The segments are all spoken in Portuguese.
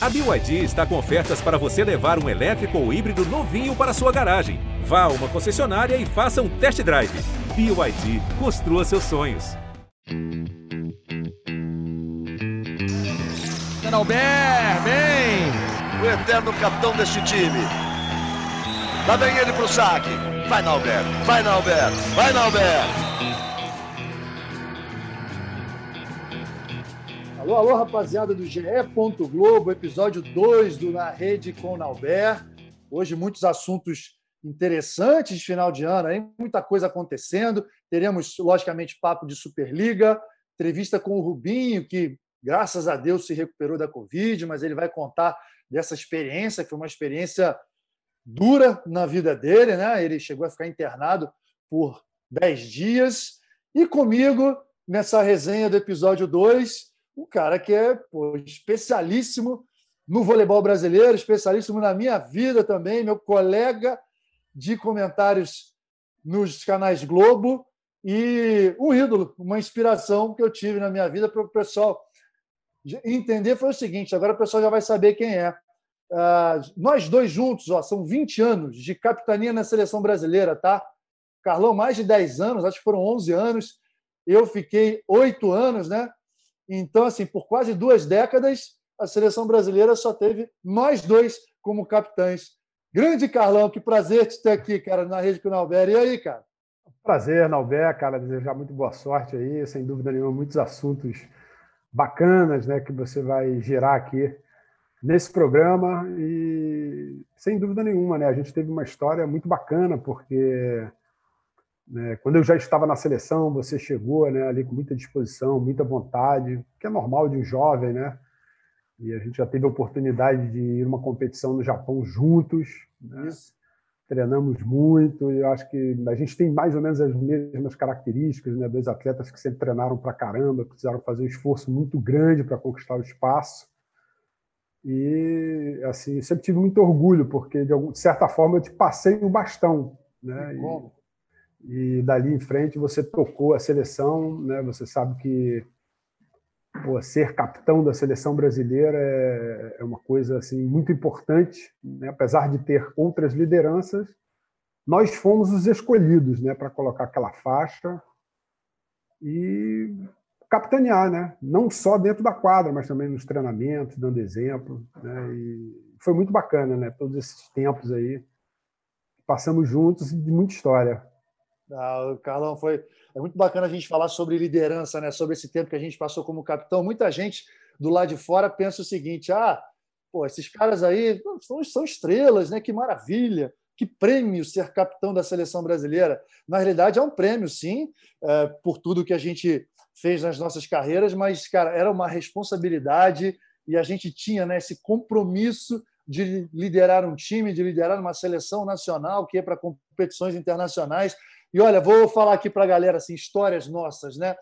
A BYD está com ofertas para você levar um elétrico ou híbrido novinho para sua garagem. Vá a uma concessionária e faça um test drive. BYD, construa seus sonhos. Albert, bem! O eterno capitão deste time. Lá vem ele pro saque. Vai, Nalber, vai, Nalber, vai, Nalber. Alô, alô, rapaziada do GE. Globo, episódio 2 do Na Rede com Nalber. Hoje, muitos assuntos interessantes de final de ano, aí, muita coisa acontecendo. Teremos, logicamente, papo de Superliga, entrevista com o Rubinho, que, graças a Deus, se recuperou da Covid, mas ele vai contar dessa experiência, que foi uma experiência dura na vida dele, né? Ele chegou a ficar internado por 10 dias. E comigo, nessa resenha do episódio 2, um cara que é pô, especialíssimo no voleibol brasileiro, especialíssimo na minha vida também, meu colega de comentários nos canais Globo e um ídolo, uma inspiração que eu tive na minha vida para o pessoal entender foi o seguinte: agora o pessoal já vai saber quem é. Uh, nós dois juntos, ó, são 20 anos de capitania na seleção brasileira, tá? Carlão, mais de 10 anos, acho que foram 11 anos. Eu fiquei 8 anos, né? Então, assim, por quase duas décadas, a seleção brasileira só teve nós dois como capitães. Grande Carlão, que prazer te ter aqui, cara, na Rede com o Nalber. E aí, cara? Prazer, Nalber, cara, desejar muito boa sorte aí, sem dúvida nenhuma, muitos assuntos bacanas, né, que você vai gerar aqui nesse programa e sem dúvida nenhuma, né, a gente teve uma história muito bacana porque quando eu já estava na seleção, você chegou, né, ali com muita disposição, muita vontade, que é normal de um jovem, né? E a gente já teve a oportunidade de ir uma competição no Japão juntos, né? treinamos muito, e eu acho que a gente tem mais ou menos as mesmas características, né? Dois atletas que sempre treinaram para caramba, precisaram fazer um esforço muito grande para conquistar o espaço. E assim, sempre tive muito orgulho, porque de, algum, de certa forma eu te passei o bastão, né? E, e dali em frente você tocou a seleção, né? Você sabe que pô, ser capitão da seleção brasileira é, é uma coisa assim muito importante, né? apesar de ter outras lideranças, nós fomos os escolhidos, né, para colocar aquela faixa e capitanear, né? Não só dentro da quadra, mas também nos treinamentos, dando exemplo, né? E foi muito bacana, né? Todos esses tempos aí passamos juntos e de muita história. Ah, o Carlão foi é muito bacana a gente falar sobre liderança, né? Sobre esse tempo que a gente passou como capitão. Muita gente do lado de fora pensa o seguinte: ah, pô, esses caras aí são, são estrelas, né? Que maravilha! Que prêmio ser capitão da seleção brasileira. Na realidade, é um prêmio, sim, é, por tudo que a gente fez nas nossas carreiras, mas, cara, era uma responsabilidade e a gente tinha né, esse compromisso de liderar um time, de liderar uma seleção nacional que ia para competições internacionais. E olha, vou falar aqui para a galera assim, histórias nossas, né?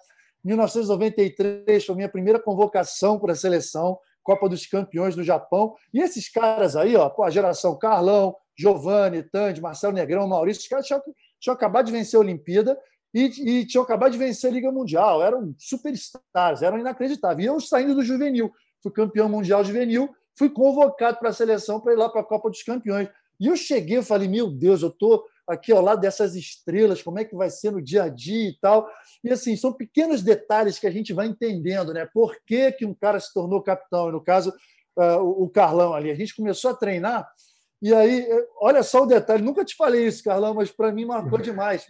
1993 foi minha primeira convocação para a seleção, Copa dos Campeões do Japão. E esses caras aí, ó, a geração Carlão, Giovanni, Tandy, Marcelo Negrão, Maurício, os caras tinham, tinham acabado de vencer a Olimpíada e, e, tinham acabado de vencer a Liga Mundial. Eram superstars, eram inacreditáveis. E eu saindo do juvenil, fui campeão mundial juvenil, fui convocado para a seleção para ir lá para a Copa dos Campeões. E eu cheguei, eu falei, meu Deus, eu estou aqui ao lado dessas estrelas, como é que vai ser no dia a dia e tal. E assim, são pequenos detalhes que a gente vai entendendo, né? Por que, que um cara se tornou capitão? E no caso, uh, o Carlão ali. A gente começou a treinar, e aí, eh, olha só o detalhe, nunca te falei isso, Carlão, mas para mim marcou demais.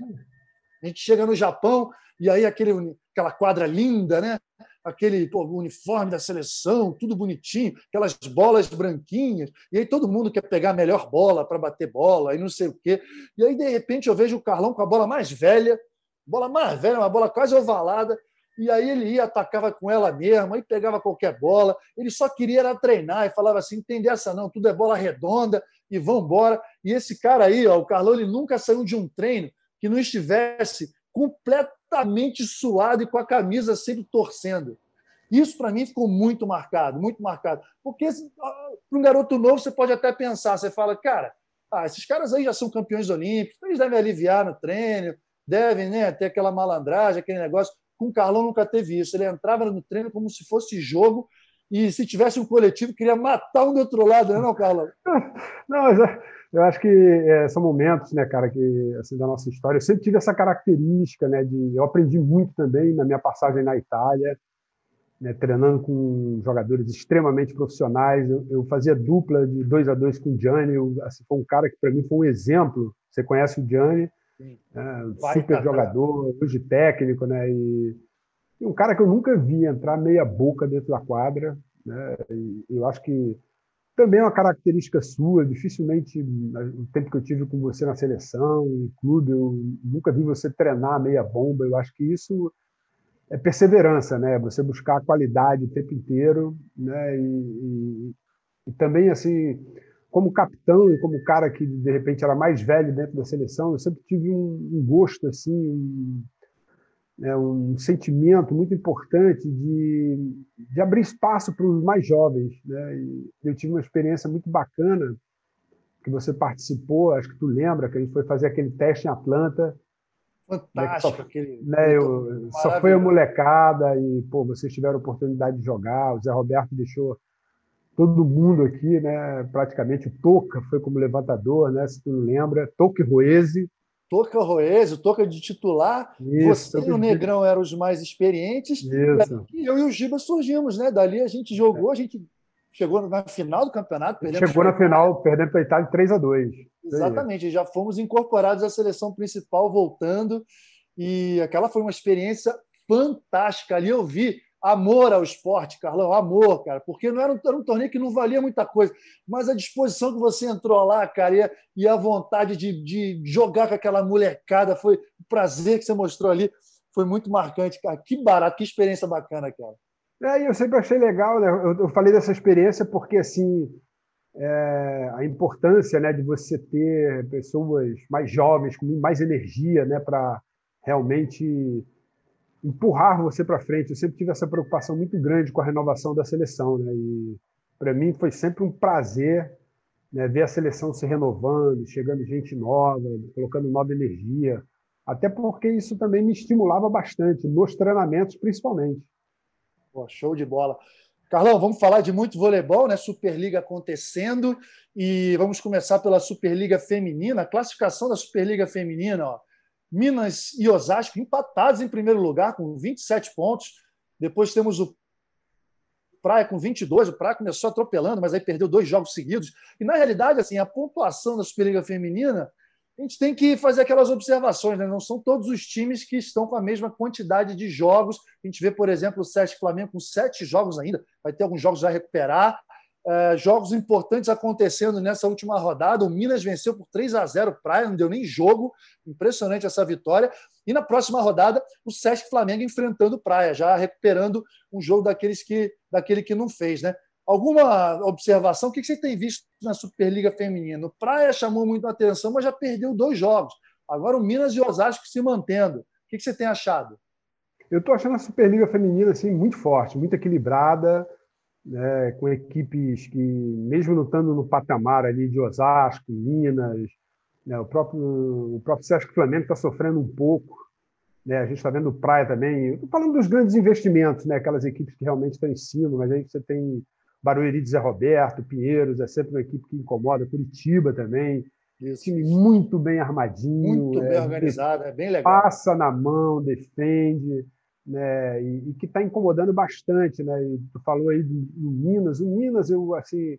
A gente chega no Japão, e aí aquele, aquela quadra linda, né? Aquele pô, uniforme da seleção, tudo bonitinho, aquelas bolas branquinhas, e aí todo mundo quer pegar a melhor bola para bater bola, e não sei o quê. E aí, de repente, eu vejo o Carlão com a bola mais velha, bola mais velha, uma bola quase ovalada, e aí ele ia, atacava com ela mesmo, aí pegava qualquer bola, ele só queria era treinar, e falava assim, entender essa não, tudo é bola redonda, e vão embora. E esse cara aí, ó, o Carlão, ele nunca saiu de um treino que não estivesse completamente suado e com a camisa sempre torcendo. Isso, para mim, ficou muito marcado, muito marcado. Porque ah, para um garoto novo, você pode até pensar, você fala, cara, ah, esses caras aí já são campeões olímpicos, eles devem aliviar no treino, devem né, ter aquela malandragem, aquele negócio. Com o Carlão nunca teve isso. Ele entrava no treino como se fosse jogo e se tivesse um coletivo, queria matar um do outro lado, não, é não Carlos? não, eu acho que é, são momentos, né, cara, que assim, da nossa história. Eu sempre tive essa característica, né, de eu aprendi muito também na minha passagem na Itália, né, treinando com jogadores extremamente profissionais. Eu, eu, fazia dupla de dois a dois com o Gianni. Eu, assim, foi um cara que para mim foi um exemplo. Você conhece o Gianni, né, super jogador, hoje técnico, né, e, e, um cara que eu nunca vi entrar meia boca dentro da quadra. Né, e eu acho que também é uma característica sua. Dificilmente, no tempo que eu tive com você na seleção, no clube, eu nunca vi você treinar meia bomba. Eu acho que isso é perseverança, né? Você buscar a qualidade o tempo inteiro, né? E, e, e, também assim, como capitão e como cara que de repente era mais velho dentro da seleção, eu sempre tive um, um gosto assim, um, né, um sentimento muito importante de, de abrir espaço para os mais jovens, né? E eu tive uma experiência muito bacana que você participou, acho que tu lembra que a gente foi fazer aquele teste em Atlanta Fantástico. Só, aquele, né, eu, só foi a molecada e pô, vocês tiveram a oportunidade de jogar. O Zé Roberto deixou todo mundo aqui, né? Praticamente o Toca foi como levantador, né? Se tu não lembra, Toca e Roese. Toca Roese, Toca de titular. Isso, Você e o Negrão eram os mais experientes. Isso. E eu e o Giba surgimos, né? Dali a gente jogou, a gente chegou na final do campeonato. Chegou na final, perdendo para a Itália 3 a 2 Exatamente, já fomos incorporados à seleção principal, voltando, e aquela foi uma experiência fantástica. Ali eu vi amor ao esporte, Carlão, amor, cara, porque não era um, era um, torneio que não valia muita coisa, mas a disposição que você entrou lá, cara, e a, e a vontade de, de, jogar com aquela molecada, foi o prazer que você mostrou ali, foi muito marcante, cara. Que barato, que experiência bacana, cara. É, eu sempre achei legal, né? Eu, eu falei dessa experiência porque, assim, é, a importância né, de você ter pessoas mais jovens, com mais energia, né, para realmente empurrar você para frente. Eu sempre tive essa preocupação muito grande com a renovação da seleção, né? E para mim foi sempre um prazer né, ver a seleção se renovando, chegando gente nova, colocando nova energia. Até porque isso também me estimulava bastante, nos treinamentos principalmente. Pô, show de bola. Carlão, vamos falar de muito voleibol, né? Superliga acontecendo e vamos começar pela Superliga Feminina. A classificação da Superliga Feminina, ó. Minas e Osasco empatados em primeiro lugar com 27 pontos. Depois temos o Praia com 22. O Praia começou atropelando, mas aí perdeu dois jogos seguidos. E na realidade, assim, a pontuação da Superliga Feminina a gente tem que fazer aquelas observações, né? não são todos os times que estão com a mesma quantidade de jogos. A gente vê, por exemplo, o Sesc Flamengo com sete jogos ainda, vai ter alguns jogos a recuperar. É, jogos importantes acontecendo nessa última rodada. O Minas venceu por 3 a 0 Praia, não deu nem jogo. Impressionante essa vitória. E na próxima rodada, o Sesc Flamengo enfrentando Praia, já recuperando um jogo daqueles que, daquele que não fez. Né? Alguma observação? O que você tem visto na Superliga Feminina? O Praia chamou muito a atenção, mas já perdeu dois jogos. Agora o Minas e o Osasco se mantendo. O que você tem achado? Eu estou achando a Superliga Feminina assim, muito forte, muito equilibrada, né, com equipes que, mesmo lutando no patamar ali de Osasco, Minas, né, o próprio, o próprio Sesc Flamengo está sofrendo um pouco. Né, a gente está vendo o Praia também. Estou falando dos grandes investimentos, né, aquelas equipes que realmente estão em cima, mas aí você tem Barueri de Zé Roberto, Pinheiros, é sempre uma equipe que incomoda, Curitiba também. Isso, time muito bem armadinho. Muito é, bem organizado, é bem legal. Passa na mão, defende, né? E, e que está incomodando bastante, né? E tu falou aí do, do, Minas. O Minas, eu assim,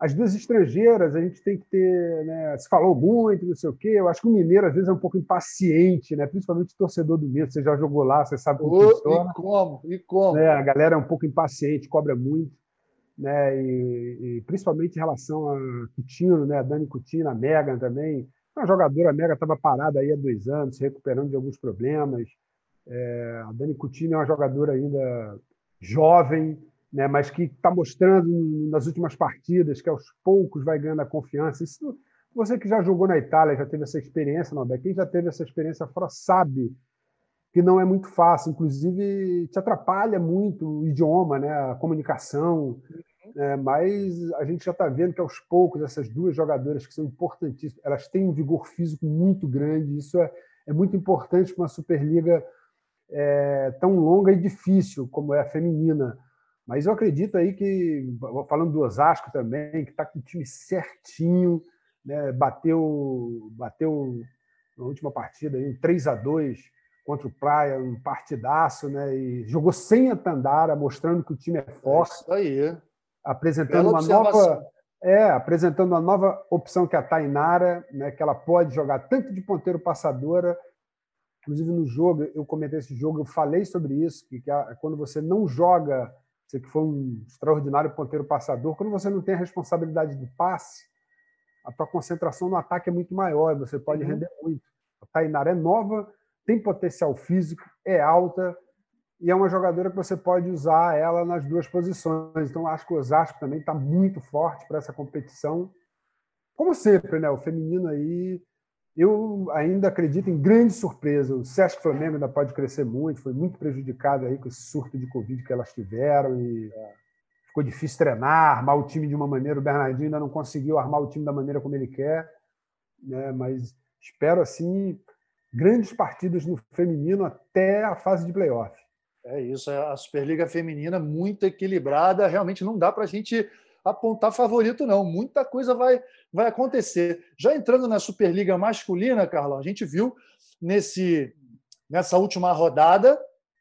as duas estrangeiras a gente tem que ter, né? Se falou muito, não sei o quê. Eu acho que o mineiro às vezes é um pouco impaciente, né? Principalmente o torcedor do Minas. Você já jogou lá, você sabe como oh, funciona. E como? E como? Né? A galera é um pouco impaciente, cobra muito né? E, e, principalmente em relação a Coutinho, né? A Dani Coutinho, a Megan também. Uma jogadora, Megan estava parada aí há dois anos, se recuperando de alguns problemas. É, a Dani Coutinho é uma jogadora ainda jovem, né? Mas que está mostrando nas últimas partidas que aos poucos vai ganhando a confiança. Isso, você que já jogou na Itália, já teve essa experiência, não, quem já teve essa experiência fora sabe que não é muito fácil, inclusive te atrapalha muito o idioma, né, a comunicação. É, mas a gente já está vendo que aos poucos essas duas jogadoras que são importantíssimas, elas têm um vigor físico muito grande. Isso é, é muito importante para uma Superliga é, tão longa e difícil como é a feminina, Mas eu acredito aí que, falando do Osasco também, que está com o time certinho, né? bateu, bateu na última partida um 3 a 2 contra o Praia, um partidaço, né? E jogou sem a Tandara, mostrando que o time é forte. É isso aí. Apresentando uma nova. É, apresentando uma nova opção que é a Tainara, né, que ela pode jogar tanto de ponteiro passadora, inclusive no jogo, eu comentei esse jogo, eu falei sobre isso, que, que a, quando você não joga, você que foi um extraordinário ponteiro passador, quando você não tem a responsabilidade do passe, a tua concentração no ataque é muito maior, você pode uhum. render muito. A Tainara é nova, tem potencial físico, é alta e é uma jogadora que você pode usar ela nas duas posições. Então, acho que o Osasco também está muito forte para essa competição. Como sempre, né? O feminino aí, eu ainda acredito em grande surpresa. O Sesc Flamengo ainda pode crescer muito, foi muito prejudicado aí com esse surto de Covid que elas tiveram e é, ficou difícil treinar, armar o time de uma maneira. O Bernardinho ainda não conseguiu armar o time da maneira como ele quer, né? Mas espero assim grandes partidas no feminino até a fase de playoff. É isso, é a Superliga Feminina muito equilibrada, realmente não dá para a gente apontar favorito, não. Muita coisa vai, vai acontecer. Já entrando na Superliga Masculina, Carlão, a gente viu nesse, nessa última rodada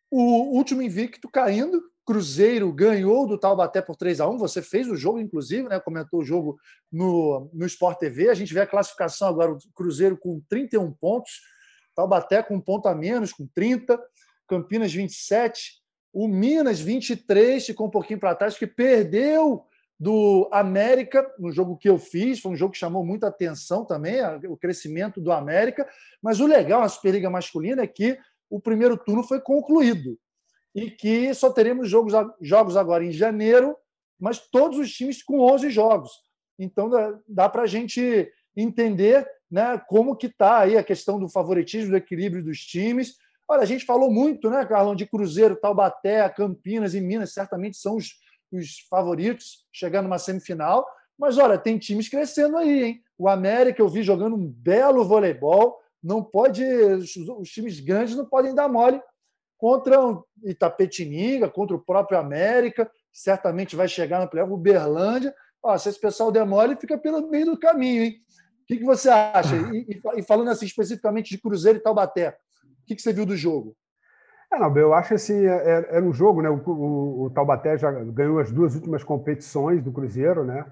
o último invicto caindo. Cruzeiro ganhou do Taubaté por 3 a 1 Você fez o jogo, inclusive, né? comentou o jogo no, no Sport TV. A gente vê a classificação agora: o Cruzeiro com 31 pontos, Taubaté com um ponto a menos, com 30, Campinas 27, o Minas 23, ficou um pouquinho para trás, que perdeu do América no jogo que eu fiz, foi um jogo que chamou muita atenção também, o crescimento do América, mas o legal na Superliga Masculina é que o primeiro turno foi concluído e que só teremos jogos, jogos agora em janeiro, mas todos os times com 11 jogos. Então dá, dá para a gente entender né, como que está aí a questão do favoritismo, do equilíbrio dos times. Olha, a gente falou muito, né, Carlão, de Cruzeiro, Taubaté, Campinas e Minas, certamente são os, os favoritos chegando numa semifinal. Mas olha, tem times crescendo aí, hein? O América eu vi jogando um belo voleibol. Não pode, os, os times grandes não podem dar mole contra o Itapetininga, contra o próprio América. Certamente vai chegar no playoff, Uberlândia. Ó, se esse pessoal der mole, fica pelo meio do caminho, hein? que, que você acha? E, e, falando assim especificamente de Cruzeiro e Taubaté, o que, que você viu do jogo? É, não, eu acho assim, era, é, é, era um jogo, né? O, o, o, Taubaté já ganhou as duas últimas competições do Cruzeiro, né?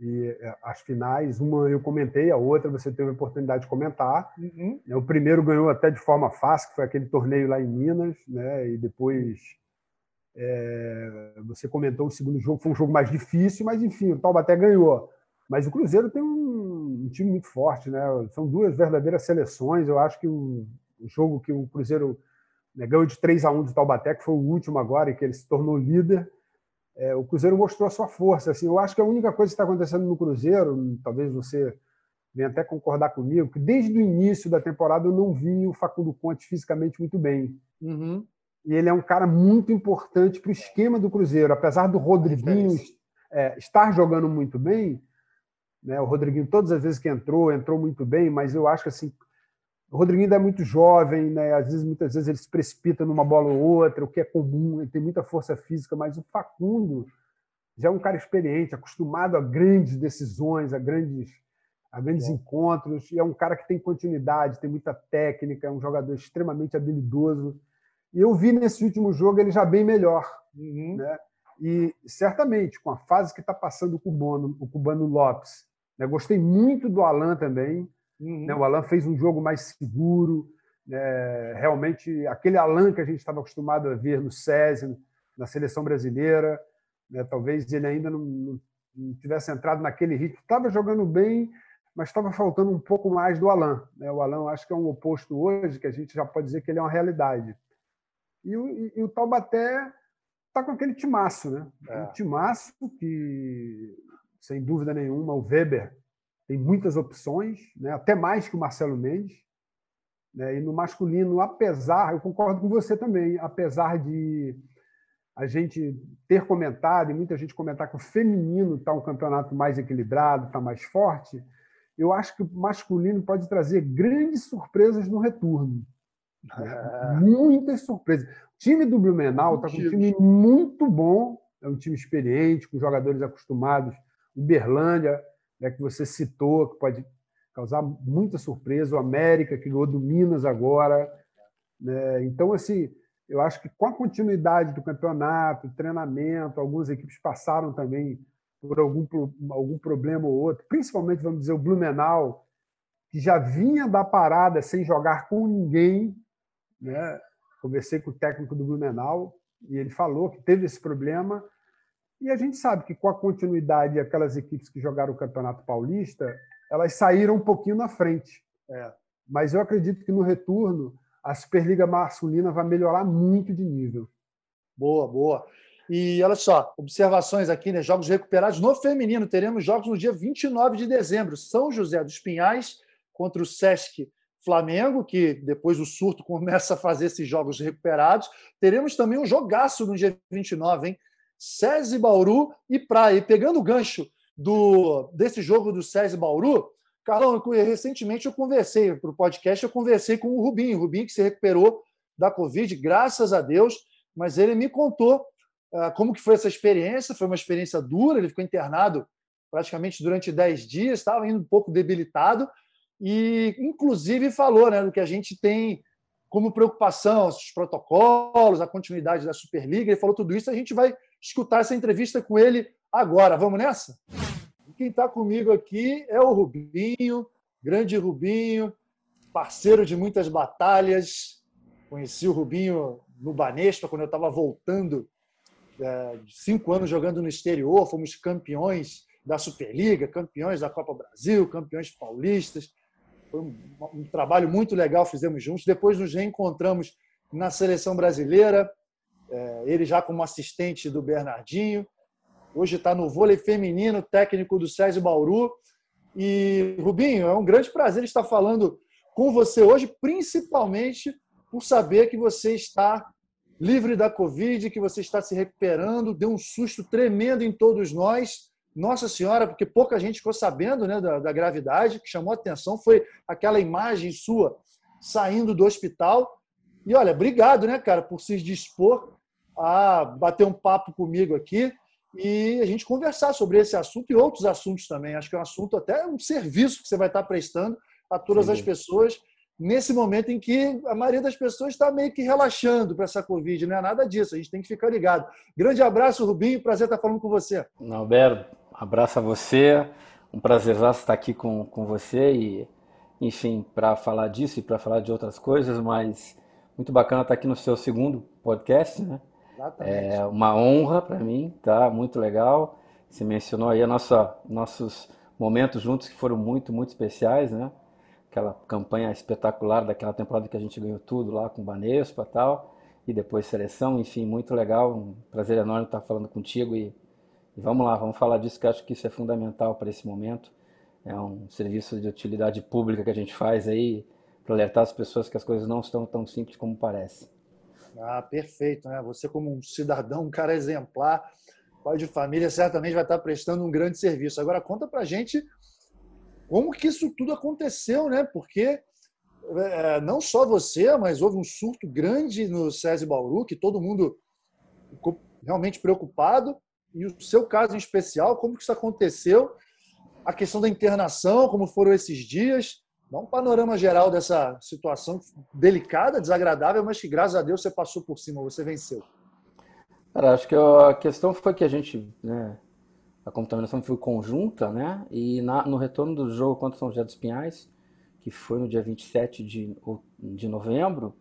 E as finais, uma eu comentei, a outra você teve a oportunidade de comentar. Uhum. O primeiro ganhou até de forma fácil, que foi aquele torneio lá em Minas, né? E depois é, você comentou o segundo jogo, foi um jogo mais difícil, mas enfim, o Taubaté ganhou. Mas o Cruzeiro tem um, um time muito forte, né? São duas verdadeiras seleções. Eu acho que o, o jogo que o Cruzeiro né, ganhou de 3 a 1 do Taubaté, que foi o último agora, e que ele se tornou líder, é, o Cruzeiro mostrou a sua força. Assim, eu acho que a única coisa que está acontecendo no Cruzeiro, talvez você venha até concordar comigo, que desde o início da temporada eu não vi o Facundo Conte fisicamente muito bem. Uhum. E ele é um cara muito importante para o esquema do Cruzeiro. Apesar do Rodriguinho é, estar jogando muito bem, né? O Rodriguinho, todas as vezes que entrou, entrou muito bem, mas eu acho que assim, o Rodriguinho ainda é muito jovem, né? às vezes, muitas vezes ele se precipita numa bola ou outra, o que é comum, ele tem muita força física, mas o Facundo já é um cara experiente, acostumado a grandes decisões, a grandes, a grandes é. encontros, e é um cara que tem continuidade, tem muita técnica, é um jogador extremamente habilidoso. E eu vi nesse último jogo ele já bem melhor. Uhum. Né? E certamente, com a fase que está passando o cubano, o cubano Lopes, né? Gostei muito do Alan também. Uhum. Né? O Alan fez um jogo mais seguro. Né? Realmente, aquele Alan que a gente estava acostumado a ver no SESI, na seleção brasileira, né? talvez ele ainda não, não, tivesse entrado naquele ritmo. Estava jogando bem, mas estava faltando um pouco mais do Alan. Né? O Alan, acho que é um oposto hoje, que a gente já pode dizer que ele é uma realidade. E o, e, e o Taubaté está com aquele timaço, né? É. Um timaço que sem dúvida nenhuma, o Weber tem muitas opções, né? até mais que o Marcelo Mendes. Né? E no masculino, apesar, eu concordo com você também, apesar de a gente ter comentado, e muita gente comentar que o feminino está um campeonato mais equilibrado, está mais forte, eu acho que o masculino pode trazer grandes surpresas no retorno. Né? Muitas surpresas. O time do Blumenau está com um time muito bom é um time experiente, com jogadores acostumados. Uberlândia, né, que você citou, que pode causar muita surpresa. O América, que ganhou do Minas agora. Né? Então, assim, eu acho que com a continuidade do campeonato, treinamento, algumas equipes passaram também por algum, algum problema ou outro, principalmente, vamos dizer, o Blumenau, que já vinha da parada sem jogar com ninguém. Né? Conversei com o técnico do Blumenau e ele falou que teve esse problema. E a gente sabe que com a continuidade, aquelas equipes que jogaram o Campeonato Paulista, elas saíram um pouquinho na frente. É. Mas eu acredito que no retorno a Superliga Masculina vai melhorar muito de nível. Boa, boa. E olha só, observações aqui, né? Jogos recuperados no feminino. Teremos jogos no dia 29 de dezembro. São José dos Pinhais contra o Sesc Flamengo, que depois do surto começa a fazer esses jogos recuperados. Teremos também um jogaço no dia 29, hein? SESI Bauru e Praia. E pegando o gancho do, desse jogo do SESI Bauru, Carlão, recentemente eu conversei para o podcast, eu conversei com o Rubinho, Rubinho que se recuperou da Covid, graças a Deus, mas ele me contou uh, como que foi essa experiência, foi uma experiência dura, ele ficou internado praticamente durante 10 dias, estava indo um pouco debilitado, e inclusive falou né, do que a gente tem como preocupação, os protocolos, a continuidade da Superliga, ele falou tudo isso, a gente vai escutar essa entrevista com ele agora. Vamos nessa? Quem está comigo aqui é o Rubinho, grande Rubinho, parceiro de muitas batalhas. Conheci o Rubinho no Banespa, quando eu estava voltando é, cinco anos jogando no exterior. Fomos campeões da Superliga, campeões da Copa Brasil, campeões paulistas. Foi um, um trabalho muito legal, fizemos juntos. Depois nos reencontramos na seleção brasileira, ele já como assistente do Bernardinho. Hoje está no vôlei feminino, técnico do Césio Bauru. E, Rubinho, é um grande prazer estar falando com você hoje, principalmente por saber que você está livre da Covid, que você está se recuperando. Deu um susto tremendo em todos nós. Nossa Senhora, porque pouca gente ficou sabendo né, da, da gravidade, que chamou atenção foi aquela imagem sua saindo do hospital. E olha, obrigado, né, cara, por se dispor a bater um papo comigo aqui e a gente conversar sobre esse assunto e outros assuntos também. Acho que é um assunto, até um serviço que você vai estar prestando a todas Sim. as pessoas nesse momento em que a maioria das pessoas está meio que relaxando para essa Covid. Não é nada disso, a gente tem que ficar ligado. Grande abraço, Rubinho, prazer estar falando com você. Alberto, abraço a você, um prazer estar aqui com, com você e, enfim, para falar disso e para falar de outras coisas, mas muito bacana estar aqui no seu segundo podcast, né? Exatamente. É uma honra para mim, tá? Muito legal. Você mencionou aí a nossa, nossos momentos juntos que foram muito, muito especiais, né? Aquela campanha espetacular daquela temporada que a gente ganhou tudo lá com o Banespa e tal, e depois seleção, enfim, muito legal. Um prazer enorme estar falando contigo e, e vamos lá, vamos falar disso que eu acho que isso é fundamental para esse momento. É um serviço de utilidade pública que a gente faz aí para alertar as pessoas que as coisas não estão tão simples como parece. Ah, perfeito, né? Você como um cidadão, um cara exemplar, pai de família, certamente vai estar prestando um grande serviço. Agora conta pra gente como que isso tudo aconteceu, né? Porque é, não só você, mas houve um surto grande no SESI Bauru, que todo mundo ficou realmente preocupado. E o seu caso em especial, como que isso aconteceu? A questão da internação, como foram esses dias? Dá um panorama geral dessa situação delicada, desagradável, mas que graças a Deus você passou por cima, você venceu. Cara, acho que a questão foi que a gente, né, a contaminação foi conjunta, né? E na, no retorno do jogo contra São José dos Pinhais, que foi no dia 27 de, de novembro,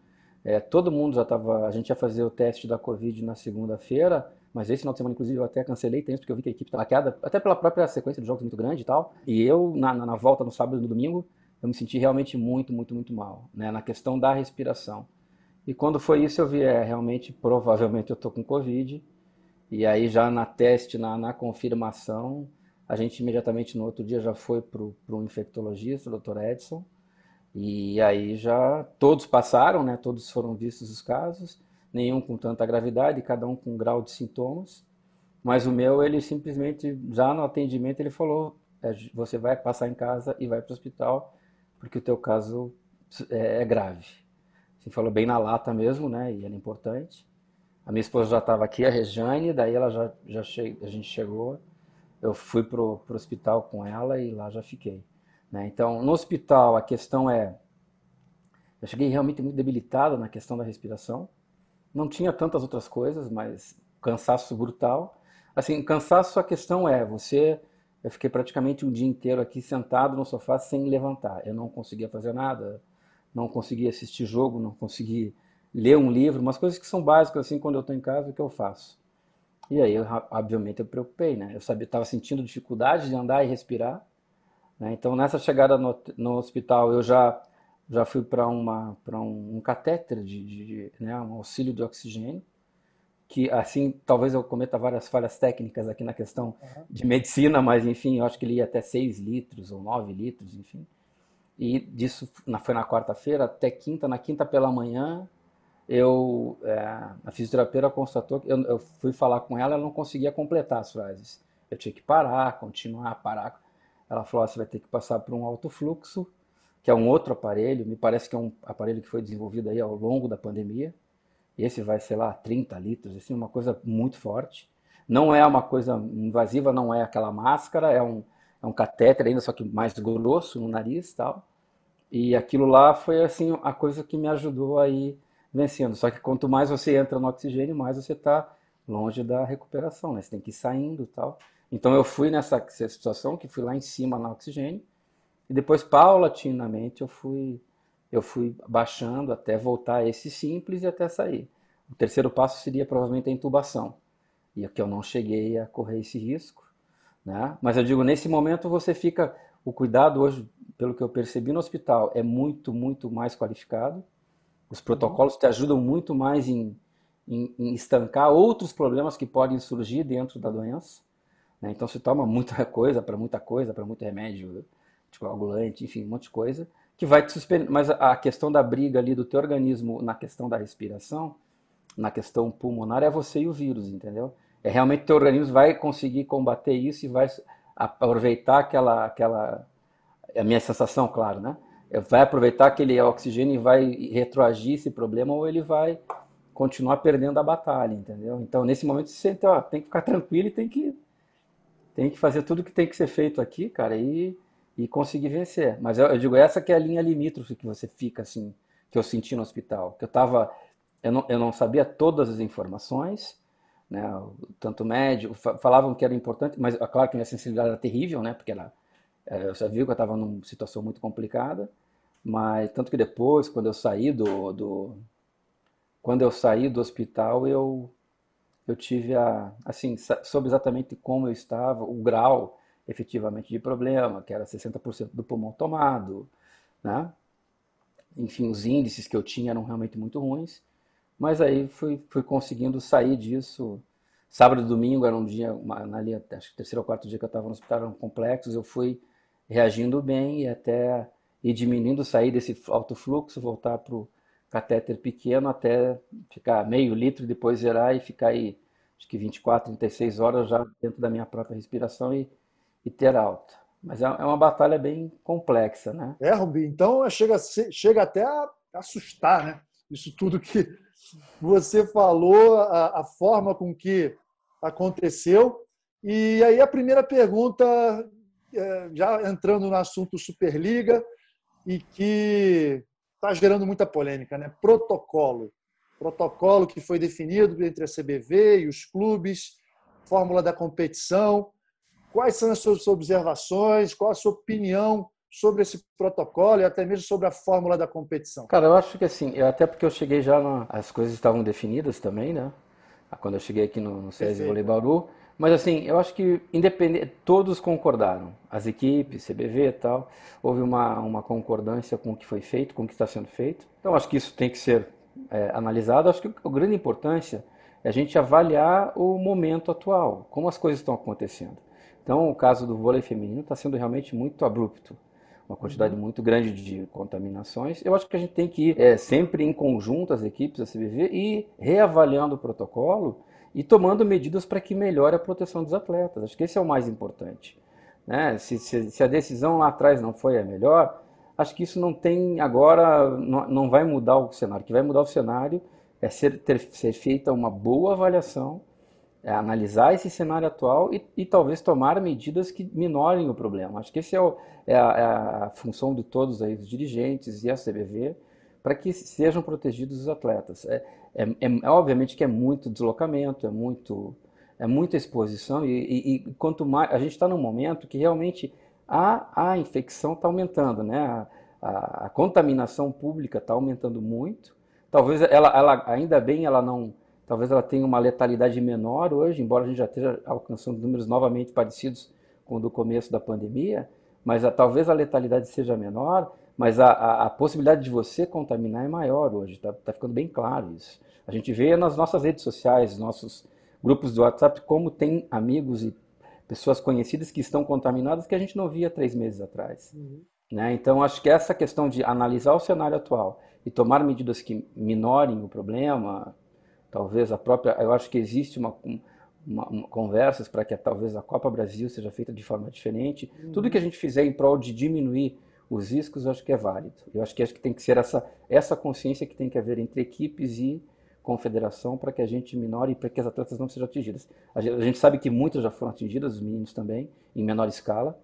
é, todo mundo já estava. A gente ia fazer o teste da Covid na segunda-feira, mas esse final de semana, inclusive, eu até cancelei tempo, porque eu vi que a equipe estava queda, até pela própria sequência de jogos muito grande e tal. E eu, na, na volta no sábado e no domingo, eu me senti realmente muito, muito, muito mal, né, na questão da respiração. E quando foi isso, eu vi, é, realmente, provavelmente eu estou com Covid. E aí, já na teste, na, na confirmação, a gente imediatamente no outro dia já foi para o infectologista, o Dr. Edson. E aí já todos passaram, né? Todos foram vistos os casos, nenhum com tanta gravidade, cada um com um grau de sintomas. Mas o meu, ele simplesmente, já no atendimento, ele falou: é, você vai passar em casa e vai para o hospital porque o teu caso é, é grave. Você falou bem na lata mesmo, né? E era importante. A minha esposa já estava aqui, a Regiane, daí ela já, já che... a gente chegou, eu fui pro, pro hospital com ela e lá já fiquei. Né? Então, no hospital, a questão é, eu cheguei realmente muito debilitado na questão da respiração, não tinha tantas outras coisas, mas cansaço brutal. Assim, cansaço, a questão é, você, eu fiquei praticamente um dia inteiro aqui sentado no sofá sem levantar, eu não conseguia fazer nada, não conseguia assistir jogo, não conseguia ler um livro, umas coisas que são básicas assim quando eu estou em casa, o que eu faço? E aí, eu, obviamente, eu preocupei, né? Eu sabia, estava sentindo dificuldade de andar e respirar, né? Então, nessa chegada no, no hospital, eu já já fui para uma para um, um catéter de, de, de, né, um auxílio de oxigênio, que assim talvez eu cometa várias falhas técnicas aqui na questão uhum. de medicina, mas enfim, eu acho que ele ia até 6 litros ou 9 litros, enfim. E disso foi na quarta-feira até quinta, na quinta pela manhã eu é, a fisioterapeuta constatou que eu, eu, fui falar com ela, ela não conseguia completar as frases. Eu tinha que parar, continuar, parar. Ela falou: você vai ter que passar por um alto fluxo, que é um outro aparelho. Me parece que é um aparelho que foi desenvolvido aí ao longo da pandemia. Esse vai, sei lá, 30 litros, assim, uma coisa muito forte. Não é uma coisa invasiva, não é aquela máscara, é um, é um catéter ainda, só que mais grosso no nariz tal. E aquilo lá foi, assim, a coisa que me ajudou aí vencendo. Só que quanto mais você entra no oxigênio, mais você está longe da recuperação, né? Você tem que ir saindo tal. Então eu fui nessa situação que fui lá em cima no oxigênio e depois paulatinamente eu fui eu fui baixando até voltar a esse simples e até sair. O terceiro passo seria provavelmente a intubação. E aqui eu não cheguei a correr esse risco, né? Mas eu digo nesse momento você fica o cuidado hoje, pelo que eu percebi no hospital, é muito muito mais qualificado. Os protocolos te ajudam muito mais em, em, em estancar outros problemas que podem surgir dentro da doença. Né? Então se toma muita coisa para muita coisa, para muito remédio, coagulante, enfim, um monte de coisa, que vai te suspender. Mas a questão da briga ali do teu organismo na questão da respiração, na questão pulmonar, é você e o vírus, entendeu? É realmente teu organismo vai conseguir combater isso e vai aproveitar aquela, aquela, é a minha sensação, claro, né? vai aproveitar aquele oxigênio e vai retroagir esse problema ou ele vai continuar perdendo a batalha, entendeu? Então, nesse momento, você sente, ó, tem que ficar tranquilo e tem que, tem que fazer tudo que tem que ser feito aqui, cara, e, e conseguir vencer. Mas eu, eu digo, essa que é a linha limítrofe que você fica, assim, que eu senti no hospital. Que eu tava, eu não, eu não sabia todas as informações, né, tanto médico, falavam que era importante, mas é claro que minha sensibilidade era terrível, né, porque ela, é, eu sabia que eu estava numa situação muito complicada, mas tanto que depois, quando eu saí do, do quando eu saí do hospital, eu eu tive a assim, soube exatamente como eu estava, o grau efetivamente de problema, que era 60% do pulmão tomado, né? Enfim, os índices que eu tinha eram realmente muito ruins, mas aí fui, fui conseguindo sair disso. Sábado e domingo era um dia, uma, ali, acho que terceiro ou quarto dia que eu estava no hospital, eram complexos, eu fui reagindo bem e até ir diminuindo, sair desse alto fluxo, voltar para o catéter pequeno até ficar meio litro, depois zerar e ficar aí, acho que 24, 36 horas já dentro da minha própria respiração e, e ter alta. Mas é, é uma batalha bem complexa, né? É, Rubi, então chega, chega até a assustar, né? Isso tudo que você falou, a, a forma com que aconteceu. E aí a primeira pergunta, é, já entrando no assunto Superliga, e que está gerando muita polêmica, né? Protocolo. Protocolo que foi definido entre a CBV e os clubes, fórmula da competição. Quais são as suas observações? Qual a sua opinião sobre esse protocolo e até mesmo sobre a fórmula da competição? Cara, eu acho que assim, até porque eu cheguei já, na, as coisas estavam definidas também, né? Quando eu cheguei aqui no, no SESI Volley Bauru, mas assim, eu acho que independente, todos concordaram, as equipes, CBV e tal, houve uma, uma concordância com o que foi feito, com o que está sendo feito. Então acho que isso tem que ser é, analisado. Acho que a grande importância é a gente avaliar o momento atual, como as coisas estão acontecendo. Então o caso do vôlei feminino está sendo realmente muito abrupto uma quantidade uhum. muito grande de contaminações. Eu acho que a gente tem que ir é, sempre em conjunto as equipes da CBV e reavaliando o protocolo e tomando medidas para que melhore a proteção dos atletas. Acho que esse é o mais importante. Né? Se, se, se, a decisão lá atrás não foi a melhor, acho que isso não tem agora, não, não vai mudar o cenário. O que vai mudar o cenário é ser, ter, ser feita uma boa avaliação, é analisar esse cenário atual e, e, talvez tomar medidas que minorem o problema. Acho que esse é, é, a, é a, função de todos aí, os dirigentes e a CBV, para que sejam protegidos os atletas. É, é, é, obviamente que é muito deslocamento, é muito é muita exposição e, e, e quanto mais a gente está num momento que realmente a, a infecção está aumentando, né? A, a, a, contaminação pública está aumentando muito. Talvez ela, ela, ainda bem, ela não, talvez ela tenha uma letalidade menor hoje, embora a gente já esteja alcançando números novamente parecidos com o do começo da pandemia, mas a, talvez a letalidade seja menor, mas a, a, a possibilidade de você contaminar é maior hoje, está tá ficando bem claro isso. A gente vê nas nossas redes sociais, nossos grupos do WhatsApp, como tem amigos e pessoas conhecidas que estão contaminadas que a gente não via três meses atrás. Uhum. Né? Então, acho que essa questão de analisar o cenário atual e tomar medidas que minorem o problema, talvez a própria. Eu acho que existe uma, uma, uma conversas para que talvez a Copa Brasil seja feita de forma diferente. Uhum. Tudo que a gente fizer em prol de diminuir os riscos, eu acho que é válido. Eu acho que acho que tem que ser essa essa consciência que tem que haver entre equipes e confederação para que a gente minore e para que as atletas não sejam atingidas. A gente sabe que muitas já foram atingidas, os meninos também, em menor escala,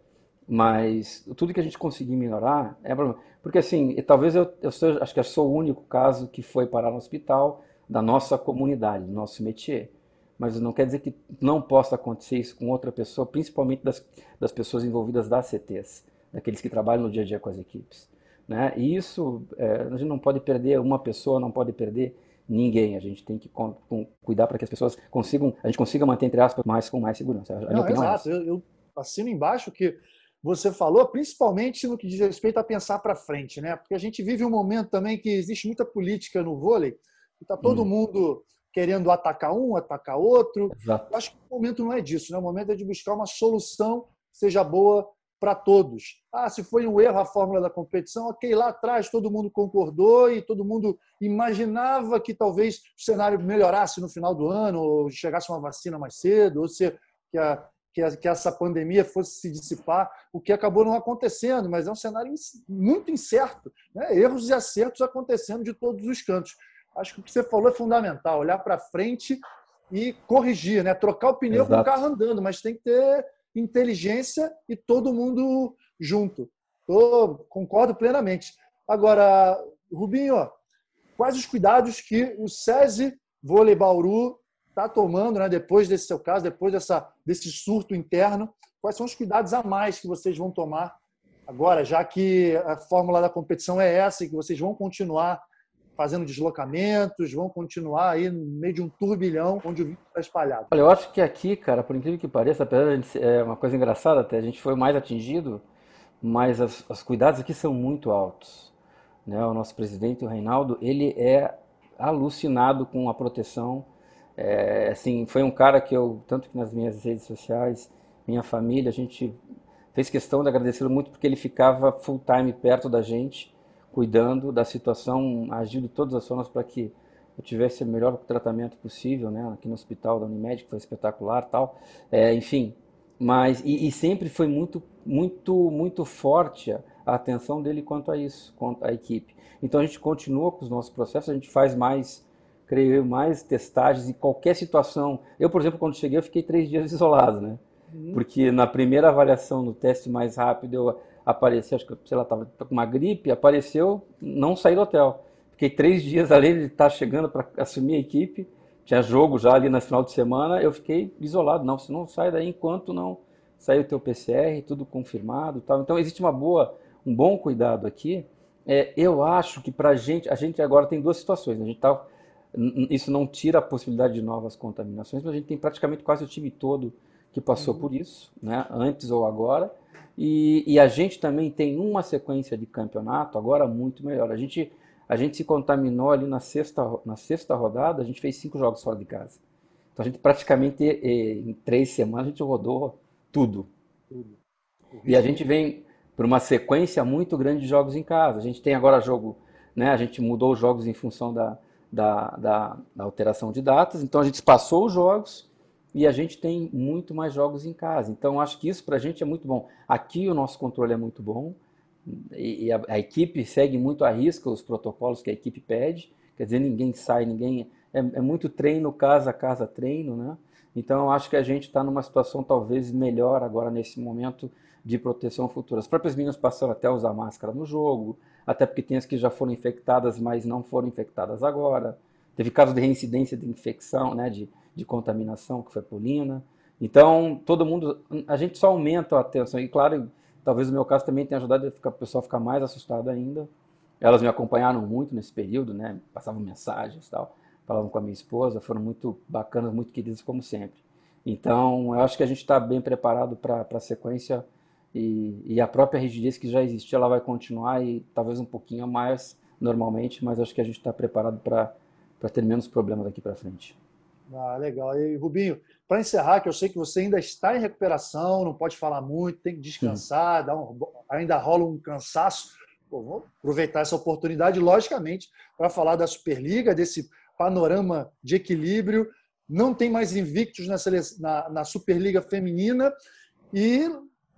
mas tudo que a gente conseguir minorar é problema. Porque assim, talvez eu, eu seja, acho que eu sou o único caso que foi parar no hospital da nossa comunidade, do nosso métier. Mas não quer dizer que não possa acontecer isso com outra pessoa, principalmente das, das pessoas envolvidas das CTs, daqueles que trabalham no dia a dia com as equipes. Né? E isso, é, a gente não pode perder uma pessoa, não pode perder ninguém. A gente tem que com, com, cuidar para que as pessoas consigam, a gente consiga manter, entre aspas, mais com mais segurança. A Não, é exato, é eu, eu assino embaixo que você falou, principalmente no que diz respeito a pensar para frente, né? Porque a gente vive um momento também que existe muita política no vôlei, está todo hum. mundo querendo atacar um, atacar outro. Exato. Eu acho que o momento não é disso, né? O momento é de buscar uma solução que seja boa para todos. Ah, se foi um erro a fórmula da competição, ok, lá atrás todo mundo concordou e todo mundo imaginava que talvez o cenário melhorasse no final do ano, ou chegasse uma vacina mais cedo, ou se, que, a, que, a, que essa pandemia fosse se dissipar, o que acabou não acontecendo, mas é um cenário muito incerto, né? erros e acertos acontecendo de todos os cantos. Acho que o que você falou é fundamental, olhar para frente e corrigir, né? trocar o pneu Exato. com o carro andando, mas tem que ter inteligência e todo mundo junto. Tô, concordo plenamente. Agora, Rubinho, quais os cuidados que o SESI Vôlei Bauru está tomando, né, depois desse seu caso, depois dessa, desse surto interno? Quais são os cuidados a mais que vocês vão tomar agora, já que a fórmula da competição é essa e que vocês vão continuar fazendo deslocamentos, vão continuar aí no meio de um turbilhão onde o vírus está espalhado? Olha, eu acho que aqui, cara, por incrível que pareça, apesar de é uma coisa engraçada até, a gente foi mais atingido, mas as, os cuidados aqui são muito altos. Né? O nosso presidente, o Reinaldo, ele é alucinado com a proteção. É, assim, foi um cara que eu, tanto que nas minhas redes sociais, minha família, a gente fez questão de agradecê-lo muito porque ele ficava full time perto da gente cuidando da situação, agindo de todas as formas para que eu tivesse o melhor tratamento possível, né? Aqui no hospital da Unimed, que foi espetacular, tal. É, enfim, mas e, e, sempre foi muito, muito, muito forte a, atenção dele quanto a isso, quanto à equipe. Então a gente continua com os nossos processos, a gente faz mais, creio eu, mais testagens em qualquer situação. Eu, por exemplo, quando cheguei, eu fiquei três dias isolado, né? Uhum. Porque na primeira avaliação, no teste mais rápido, eu apareceu, acho que, sei lá, estava com uma gripe, apareceu, não saí do hotel. Fiquei três dias ali, ele está chegando para assumir a equipe, tinha jogo já ali no final de semana, eu fiquei isolado, não, você não sai daí enquanto não sair o teu PCR, tudo confirmado tal. Então existe uma boa, um bom cuidado aqui. É, eu acho que para a gente, a gente agora tem duas situações, né? a gente tá, isso não tira a possibilidade de novas contaminações, mas a gente tem praticamente quase o time todo que passou uhum. por isso, né? antes ou agora, e, e, a gente também tem uma sequência de campeonato agora muito melhor. A gente, a gente se contaminou ali na sexta, na sexta rodada, a gente fez cinco jogos fora de casa. Então a gente praticamente, em três semanas, a gente rodou tudo. tudo. E a gente vem por uma sequência muito grande de jogos em casa. A gente tem agora jogo, né? A gente mudou os jogos em função da, da, da, da alteração de datas. Então a gente passou os jogos e a gente tem muito mais jogos em casa. Então, acho que isso para a gente é muito bom. Aqui o nosso controle é muito bom e a, a, equipe segue muito à risca os protocolos que a equipe pede, Quer dizer, ninguém sai, ninguém. É, é muito treino, casa, casa, treino, né? Então, acho que a gente está numa situação talvez melhor agora nesse momento de proteção futura. As próprias meninas passaram até a usar máscara no jogo, até porque tem as que já foram infectadas, mas não foram infectadas agora. Teve casos de reincidência de infecção, né, de, de contaminação, que foi polina. Então, todo mundo, a gente só aumenta a atenção. E claro, talvez o meu caso também tenha ajudado a ficar, o pessoal ficar mais assustado ainda. Elas me acompanharam muito nesse período, né? Passavam mensagens e tal, falavam com a minha esposa, foram muito bacanas, muito queridas, como sempre. Então, eu acho que a gente está bem preparado para a sequência e, e, a própria rigidez que já existia, ela vai continuar e talvez um pouquinho mais normalmente, mas acho que a gente está preparado para ter menos problemas daqui para frente. Ah, legal. E Rubinho, para encerrar, que eu sei que você ainda está em recuperação, não pode falar muito, tem que descansar, um, ainda rola um cansaço. Pô, vou aproveitar essa oportunidade, logicamente, para falar da Superliga, desse panorama de equilíbrio. Não tem mais invictos na, na, na Superliga Feminina e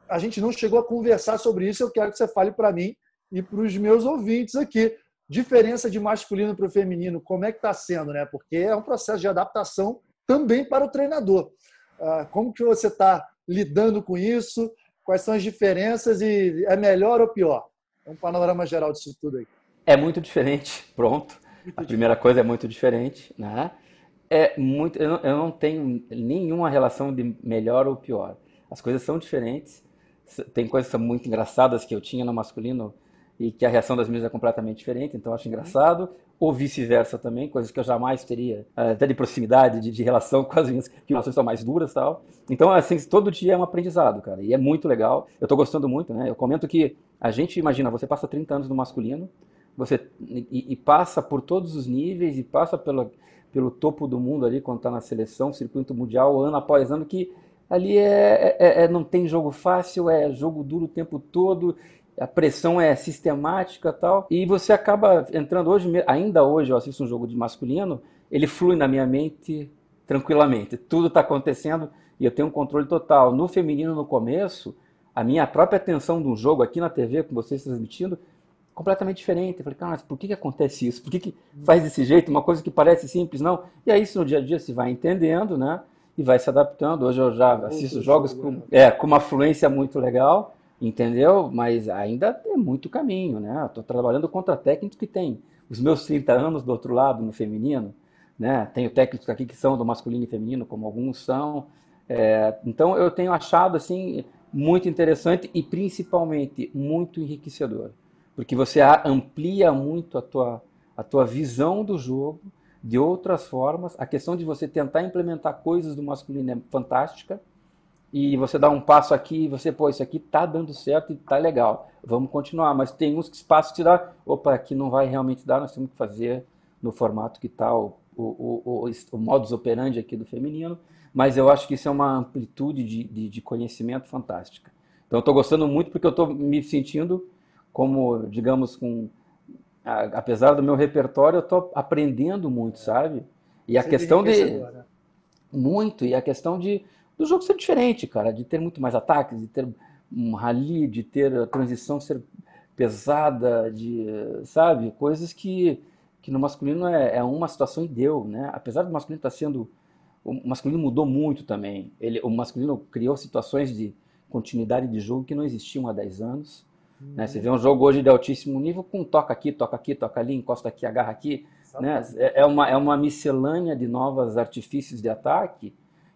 a gente não chegou a conversar sobre isso. Eu quero que você fale para mim e para os meus ouvintes aqui. Diferença de masculino para o feminino, como é que está sendo, né? Porque é um processo de adaptação também para o treinador. Ah, como que você está lidando com isso? Quais são as diferenças e é melhor ou pior? um panorama geral disso tudo aí. É muito diferente, pronto. Muito a primeira coisa é muito diferente, né? É muito, eu não, eu não tenho nenhuma relação de melhor ou pior. As coisas são diferentes. Tem coisas muito engraçadas que eu tinha no masculino e que a reação das meninas é completamente diferente, então acho engraçado. Ou vice-versa também, coisas que eu jamais teria, eh, até de proximidade, de, de relação com as minhas, que relações são mais duras tal. Então, assim, todo dia é um aprendizado, cara, e é muito legal. Eu tô gostando muito, né? Eu comento que a gente imagina, você passa 30 anos no masculino, você e, e passa por todos os níveis e passa pelo, pelo topo do mundo ali quando está na seleção, circuito mundial, ano após ano, que ali é, é, é, não tem jogo fácil, é jogo duro o tempo todo, a pressão é sistemática tal, e você acaba entrando hoje, ainda hoje eu assisto um jogo de masculino, ele flui na minha mente tranquilamente, tudo está acontecendo e eu tenho um controle total. No feminino, no começo, a minha própria atenção de um jogo aqui na TV, com vocês transmitindo, completamente diferente. Eu falei, cara, mas por que, que acontece isso? Por que, que faz desse jeito? Uma coisa que parece simples, não. E aí, isso no dia a dia se vai entendendo, né? E vai se adaptando. Hoje eu já assisto jogos com, é, com uma fluência muito legal, entendeu? Mas ainda tem muito caminho, né? Estou trabalhando contra técnicos que têm os meus 30 anos do outro lado, no feminino, né? Tenho técnicos aqui que são do masculino e feminino, como alguns são. É, então eu tenho achado, assim, muito interessante e principalmente muito enriquecedor, porque você amplia muito a tua, a tua visão do jogo de outras formas. A questão de você tentar implementar coisas do masculino é fantástica. E você dá um passo aqui e você, pô, isso aqui tá dando certo e tá legal. Vamos continuar. Mas tem uns espaços que dá, opa, aqui não vai realmente dar, nós temos que fazer no formato que tá o, o, o, o, o modus operandi aqui do feminino mas eu acho que isso é uma amplitude de, de, de conhecimento fantástica. Então, eu estou gostando muito porque eu estou me sentindo como, digamos, com a, apesar do meu repertório, eu estou aprendendo muito, sabe? E a questão de agora. muito e a questão de do jogo ser diferente, cara, de ter muito mais ataques, de ter um rally, de ter a transição ser pesada, de sabe, coisas que que no masculino é, é uma situação e deu, né? Apesar do masculino estar tá sendo o masculino mudou muito também. Ele, o masculino criou situações de continuidade de jogo que não existiam há 10 anos. Né? Você vê um jogo hoje de altíssimo nível com toca aqui, toca aqui, toca ali, encosta aqui, agarra aqui. Né? É, é, uma, é uma miscelânea de novos artifícios de ataque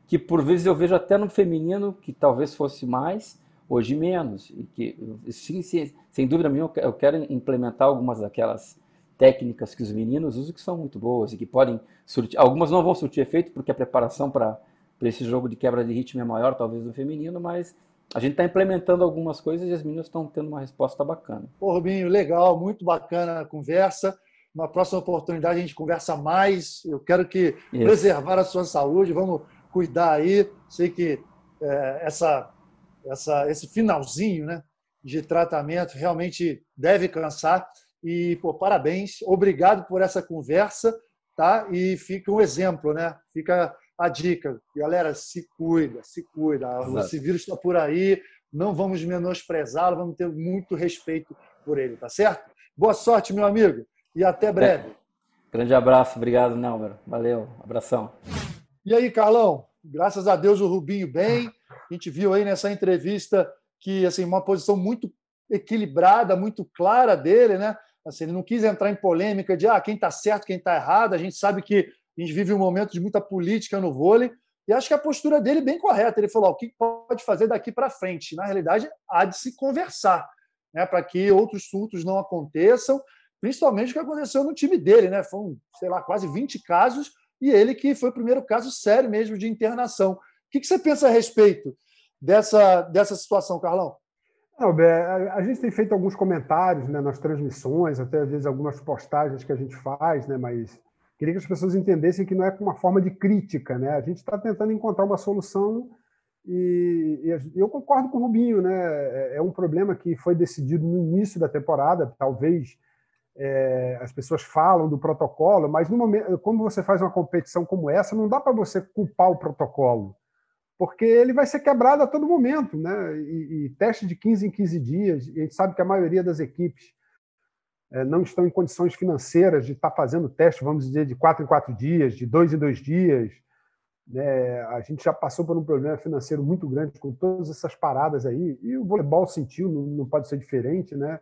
que por vezes eu vejo até no feminino que talvez fosse mais, hoje menos. E que, sim, sim, sem dúvida nenhuma, eu quero implementar algumas daquelas técnicas que os meninos usam que são muito boas e que podem surtir. Algumas não vão surtir efeito porque a preparação para esse jogo de quebra de ritmo é maior, talvez, do feminino, mas a gente está implementando algumas coisas e as meninas estão tendo uma resposta bacana. Pô, Rubinho, legal, muito bacana a conversa. Na próxima oportunidade a gente conversa mais. Eu quero que Isso. preservar a sua saúde, vamos cuidar aí. Sei que é, essa, essa, esse finalzinho né, de tratamento realmente deve cansar. E, pô, parabéns, obrigado por essa conversa, tá? E fica um exemplo, né? Fica a dica. Galera, se cuida, se cuida. Exato. Esse vírus está por aí, não vamos menosprezá-lo, vamos ter muito respeito por ele, tá certo? Boa sorte, meu amigo, e até breve. É. Grande abraço, obrigado, Nelber. Valeu, abração. E aí, Carlão? Graças a Deus o Rubinho bem. A gente viu aí nessa entrevista que assim uma posição muito equilibrada, muito clara dele, né? Assim, ele não quis entrar em polêmica de ah, quem está certo, quem está errado. A gente sabe que a gente vive um momento de muita política no vôlei. E acho que a postura dele é bem correta. Ele falou: o que pode fazer daqui para frente? Na realidade, há de se conversar, né, para que outros surtos não aconteçam, principalmente o que aconteceu no time dele. Né? Foram, sei lá, quase 20 casos, e ele que foi o primeiro caso sério mesmo de internação. O que você pensa a respeito dessa, dessa situação, Carlão? Não, a gente tem feito alguns comentários né, nas transmissões, até às vezes algumas postagens que a gente faz, né, mas queria que as pessoas entendessem que não é uma forma de crítica, né? A gente está tentando encontrar uma solução e, e, eu concordo com o Rubinho, né? É, é um problema que foi decidido no início da temporada, talvez é, as pessoas falam do protocolo, mas no momento, quando você faz uma competição como essa, não dá para você culpar o protocolo, porque ele vai ser quebrado a todo momento, né? E, e teste de 15 em 15 dias, a gente sabe que a maioria das equipes é, não estão em condições financeiras de estar fazendo teste, vamos dizer, de quatro em quatro dias, de dois em dois dias. Né? A gente já passou por um problema financeiro muito grande com todas essas paradas aí, e o voleibol sentiu, não, não pode ser diferente, né?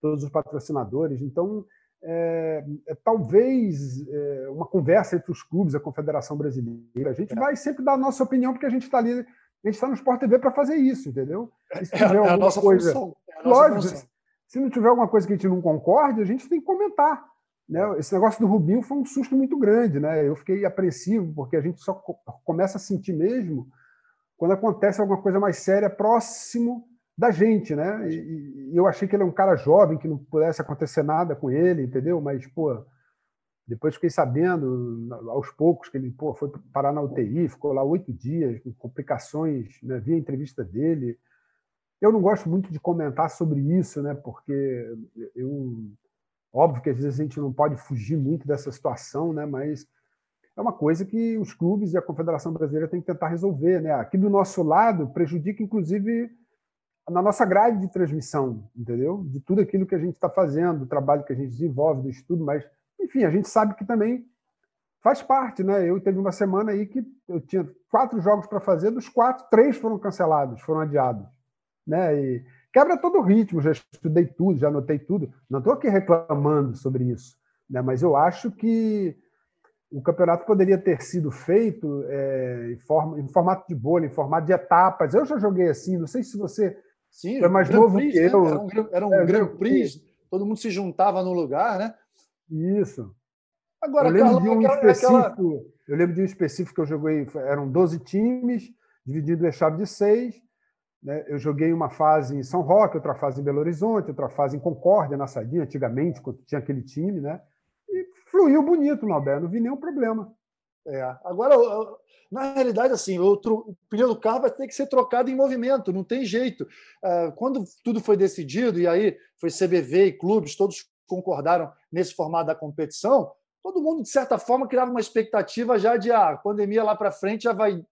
Todos os patrocinadores. Então, é, é, talvez é, uma conversa entre os clubes, a Confederação Brasileira. A gente é. vai sempre dar a nossa opinião, porque a gente está ali, a gente está no Sport TV para fazer isso, entendeu? É, é, a nossa coisa, função. É lógico, função. Se não tiver alguma coisa que a gente não concorde, a gente tem que comentar. Né? Esse negócio do Rubinho foi um susto muito grande. Né? Eu fiquei apreensivo, porque a gente só começa a sentir mesmo quando acontece alguma coisa mais séria próximo da gente. Né? E, e eu achei que ele é um cara jovem, que não pudesse acontecer nada com ele, entendeu? Mas, pô, depois fiquei sabendo, aos poucos, que ele pô, foi parar na UTI, ficou lá oito dias, com complicações, né? vi a entrevista dele. Eu não gosto muito de comentar sobre isso, né? Porque eu óbvio que às vezes a gente não pode fugir muito dessa situação, né? Mas é uma coisa que os clubes e a Confederação Brasileira têm que tentar resolver, né? Aqui do nosso lado prejudica inclusive na nossa grade de transmissão, entendeu? De tudo aquilo que a gente está fazendo, do trabalho que a gente desenvolve, do estudo, mas enfim, a gente sabe que também faz parte, né? Eu teve uma semana aí que eu tinha quatro jogos para fazer, dos quatro, três foram cancelados, foram adiados né? E quebra todo o ritmo, já estudei tudo, já anotei tudo. Não estou aqui reclamando sobre isso, né? Mas eu acho que o campeonato poderia ter sido feito é, em, forma, em formato de bolha, em formato de etapas. Eu já joguei assim, não sei se você Sim, é mais novo Prix, que né? eu. Era um, era um é, Grand Prix, todo mundo se juntava no lugar, né? Isso. Agora, eu lembro Carlão, de um aquela, específico. Aquela... Eu lembro de um específico que eu joguei, eram 12 times, dividido em chave de seis. Né? Eu joguei uma fase em São Roque, outra fase em Belo Horizonte, outra fase em Concórdia, na Sardinha, antigamente, quando tinha aquele time, né? E fluiu bonito no Alberto, não vi nenhum problema. É. Agora, na realidade, assim, o, o pneu do carro vai ter que ser trocado em movimento, não tem jeito. É, quando tudo foi decidido, e aí foi CBV e clubes, todos concordaram nesse formato da competição, todo mundo, de certa forma, criava uma expectativa já de ah, a pandemia lá para frente já vai,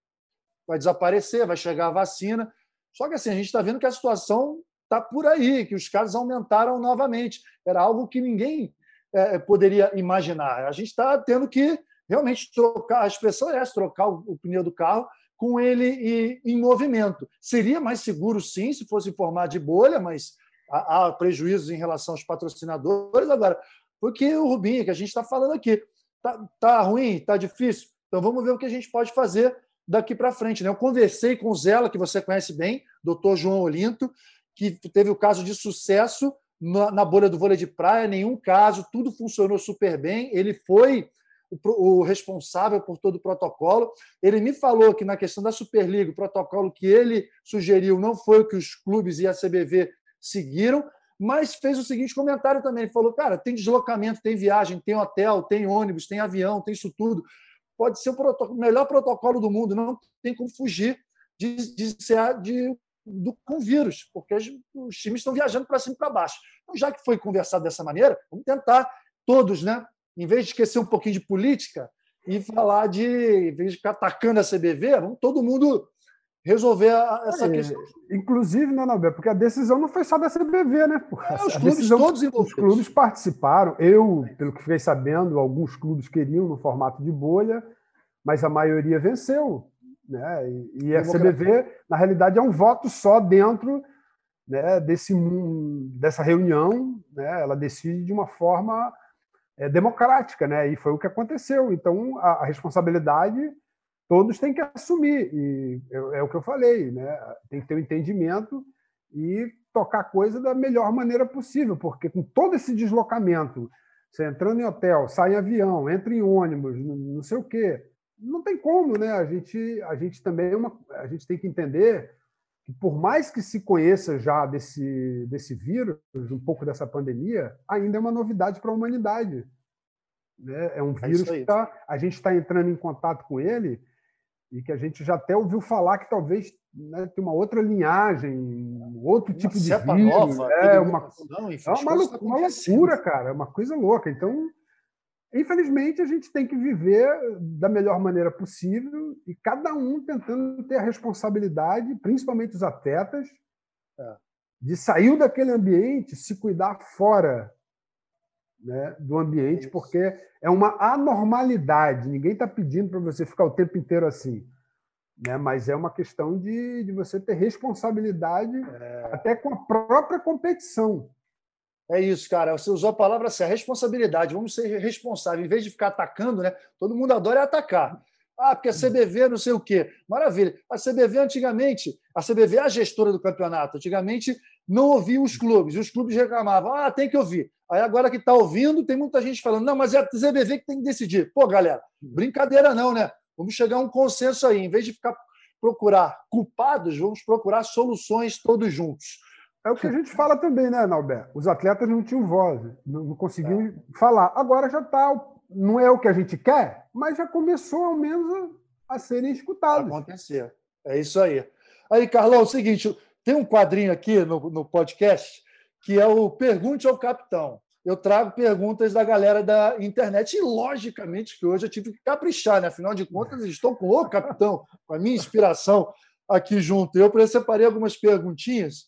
vai desaparecer, vai chegar a vacina. Só que assim, a gente está vendo que a situação está por aí, que os casos aumentaram novamente. Era algo que ninguém é, poderia imaginar. A gente está tendo que realmente trocar, a expressão é essa, trocar o, pneu do carro com ele em movimento. Seria mais seguro, sim, se fosse em formato de bolha, mas há, prejuízos em relação aos patrocinadores. Agora, porque o Rubinho, que a gente está falando aqui, está tá ruim, está difícil, então vamos ver o que a gente pode fazer daqui para frente. Né? Eu conversei com o Zela, que você conhece bem, doutor João Olinto, que teve o caso de sucesso na, na bolha do vôlei de praia, nenhum caso, tudo funcionou super bem. Ele foi o, responsável por todo o protocolo. Ele me falou que na questão da Superliga, o protocolo que ele sugeriu não foi o que os clubes e a CBV seguiram, mas fez o seguinte comentário também. Ele falou: cara, tem deslocamento, tem viagem, tem hotel, tem ônibus, tem avião, tem isso tudo pode ser o, melhor protocolo do mundo, não tem como fugir de, de ser de, do, com vírus, porque os times estão viajando para cima e para baixo. Então, já que foi conversado dessa maneira, vamos tentar todos, né? Em vez de esquecer um pouquinho de política e falar de, em vez de ficar atacando a CBV, vamos todo mundo resolver essa é, questão. Inclusive, né, Nobel? Porque a decisão não foi só da CBV, né? É, os clubes decisão, todos envolvidos. Os clubes participaram. Eu, pelo que fiquei sabendo, alguns clubes queriam no formato de bolha, mas a maioria venceu. Né? E, e a CBV, na realidade, é um voto só dentro né, desse, dessa reunião. Né? Ela decide de uma forma é, democrática, né? e foi o que aconteceu. Então, a, a responsabilidade todos têm que assumir. E é, é, o que eu falei, né? Tem que ter o um entendimento e tocar a coisa da melhor maneira possível, porque com todo esse deslocamento, você entrando em hotel, sai em avião, entra em ônibus, não sei o quê, não tem como, né? A gente, a gente também é uma, a gente tem que entender que por mais que se conheça já desse, desse vírus, um pouco dessa pandemia, ainda é uma novidade para a humanidade. Né? É um é vírus é que tá, a gente está entrando em contato com ele e que a gente já até ouviu falar que talvez né, tem uma outra linhagem, outro uma tipo de vírus. Nova, é, uma, não, enfim, é uma, loucura, uma loucura, cara, é uma coisa louca. Então, infelizmente, a gente tem que viver da melhor maneira possível e cada um tentando ter a responsabilidade, principalmente os atletas, é. de sair daquele ambiente, se cuidar fora né, do ambiente, porque é uma anormalidade. Ninguém está pedindo para você ficar o tempo inteiro assim. Né? Mas é uma questão de, de você ter responsabilidade é... até com a própria competição. É isso, cara. Você usou a palavra assim, responsabilidade. Vamos ser responsáveis. Em vez de ficar atacando, né? Todo mundo adora atacar. Ah, porque a CBV não sei o quê. Maravilha. A CBV antigamente, a CBV é a gestora do campeonato. Antigamente não ouvia os clubes. Os clubes reclamavam. Ah, tem que ouvir. Aí agora que está ouvindo, tem muita gente falando, não, mas é a CBV que tem que decidir. Pô, galera, brincadeira não, né? Vamos chegar a um consenso aí. Em vez de ficar procurar culpados, vamos procurar soluções todos juntos. É o que a gente fala também, né, Nalber? Os atletas não tinham voz, não conseguiam é. falar. Agora já está, não é o que a gente quer, mas já começou ao menos a, a serem escutados. Acontecer. É isso aí. Aí, Carlão, é o seguinte: tem um quadrinho aqui no, no podcast que é o Pergunte ao Capitão. Eu trago perguntas da galera da internet e, logicamente, que hoje eu tive que caprichar, né? Afinal de contas, estou com o capitão, com a minha inspiração aqui junto. Eu separei algumas perguntinhas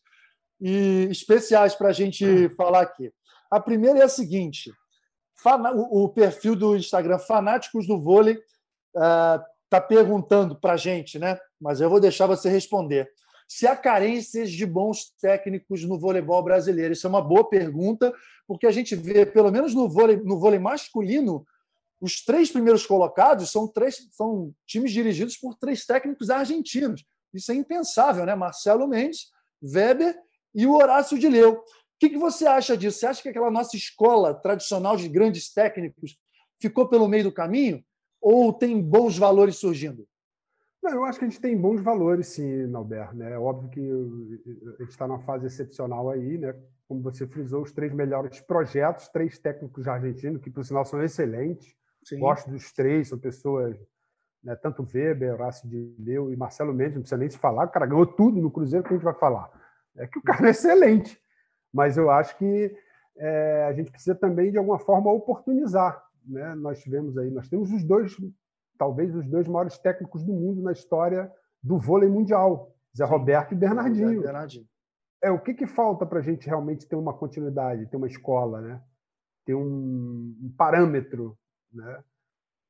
e especiais para a gente falar aqui. A primeira é a seguinte: o perfil do Instagram Fanáticos do Vôlei está uh, perguntando para a gente, né? Mas eu vou deixar você responder se há carências de bons técnicos no voleibol brasileiro. Isso é uma boa pergunta, porque a gente vê, pelo menos no vôlei, no vôlei masculino, os três primeiros colocados são, três, são times dirigidos por três técnicos argentinos. Isso é impensável, né? Marcelo Mendes, Weber e o Horácio de Leu. O que, que você acha disso? Você acha que aquela nossa escola tradicional de grandes técnicos ficou pelo meio do caminho? Ou tem bons valores surgindo? Não, eu acho que a gente tem bons valores, sim, Nalber. Né? É óbvio que a gente está numa fase excepcional aí, né? Como você frisou, os três melhores projetos, três técnicos argentinos, que por sinal são excelentes. Sim. Gosto dos três, são pessoas, né? tanto Weber, Horácio de Leu e Marcelo Mendes, não precisa nem se falar, o cara ganhou tudo no Cruzeiro, que a gente vai falar? É que o cara é excelente. Mas eu acho que é, a gente precisa também, de alguma forma, oportunizar. Né? Nós tivemos aí, nós temos os dois talvez os dois maiores técnicos do mundo na história do vôlei mundial, Zé. Roberto e Bernardinho. Bernardinho. É o que, que falta para a gente realmente ter uma continuidade, ter uma escola, né? Ter um, um parâmetro, né?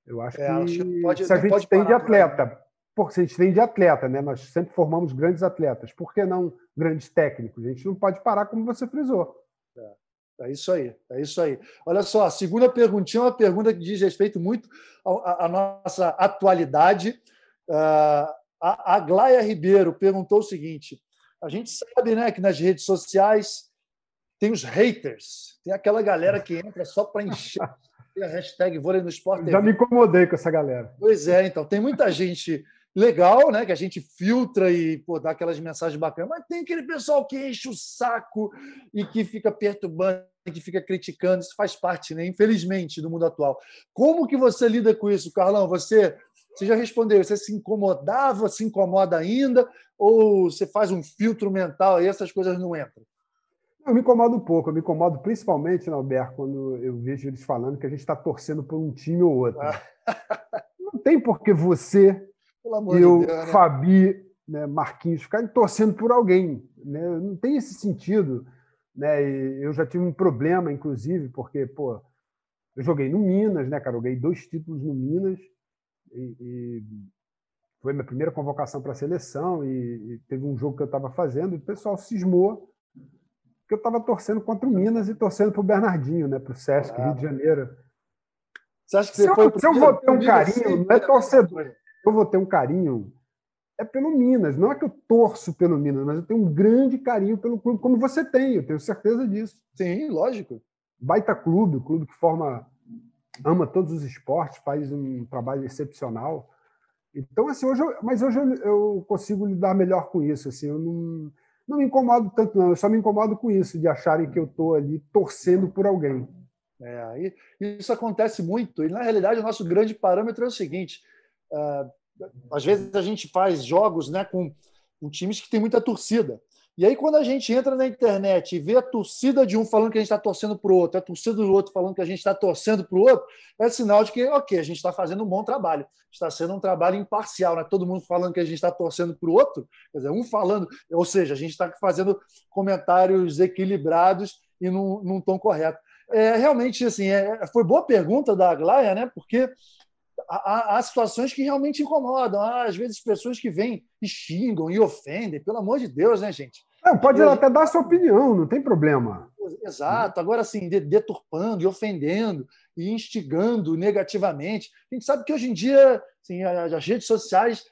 Eu acho, é, que, acho que pode, se a gente tem de atleta, porque a gente tem de atleta, né? Nós sempre formamos grandes atletas. Por que não grandes técnicos? A gente não pode parar como você frisou. É. É isso aí, é isso aí. Olha só, a segunda perguntinha é uma pergunta que diz respeito muito à, nossa atualidade. Uh, a, a Glaia Ribeiro perguntou o seguinte: a gente sabe né, que nas redes sociais tem os haters, tem aquela galera que entra só para encher a hashtag vôlei no esporte. Já me incomodei com essa galera. Pois é, então, tem muita gente legal, né? Que a gente filtra e pô, dá aquelas mensagens bacanas, mas tem aquele pessoal que enche o saco e que fica perturbando, que fica criticando, isso faz parte, né? Infelizmente, do mundo atual. Como que você lida com isso, Carlão? Você, você já respondeu, você se incomodava, se incomoda ainda, ou você faz um filtro mental e essas coisas não entram? Eu me incomodo um pouco, eu me incomodo principalmente, Alberto, quando eu vejo eles falando que a gente está torcendo por um time ou outro. Ah. Não tem por que você eu, de Deus, né? Fabi, né, Marquinhos ficarem torcendo por alguém. Né? Não tem esse sentido. Né? E eu já tive um problema, inclusive, porque pô, eu joguei no Minas, né, cara? Eu ganhei dois títulos no Minas e, e foi minha primeira convocação para a seleção e, e, teve um jogo que eu estava fazendo e o pessoal cismou que eu estava torcendo contra o Minas e torcendo para o Bernardinho, né, para o Sesc, ah, Rio de Janeiro. Você acha que você se foi eu, se eu vou ter um carinho, não é torcedor, eu vou ter um carinho é pelo Minas. Não é que eu torço pelo Minas, mas eu tenho um grande carinho pelo clube, como você tem, eu tenho certeza disso. Sim, lógico. Baita clube, clube que forma, ama todos os esportes, faz um trabalho excepcional. Então, assim, hoje eu, mas hoje eu, eu, consigo lidar melhor com isso. Assim, eu não, não me incomodo tanto, não. Eu só me incomodo com isso, de acharem que eu estou ali torcendo por alguém. É, isso acontece muito. E, na realidade, o nosso grande parâmetro é o seguinte: às vezes a gente faz jogos né, com, com times que tem muita torcida. E aí, quando a gente entra na internet e vê a torcida de um falando que a gente está torcendo para o outro, a torcida do outro falando que a gente está torcendo para o outro, é sinal de que, ok, a gente está fazendo um bom trabalho. Está sendo um trabalho imparcial, né? Todo mundo falando que a gente está torcendo para o outro, quer dizer, um falando, ou seja, a gente está fazendo comentários equilibrados e num, num tom correto. É, realmente, assim, é, foi boa pergunta da Aglaia, né? Porque há, há, situações que realmente incomodam. Há, às vezes, pessoas que vêm e xingam e ofendem. Pelo amor de Deus, né, gente? Não, pode eu, até dar sua opinião, não tem problema. Exato. Agora, assim, deturpando e ofendendo e instigando negativamente. A gente sabe que hoje em dia assim, as redes sociais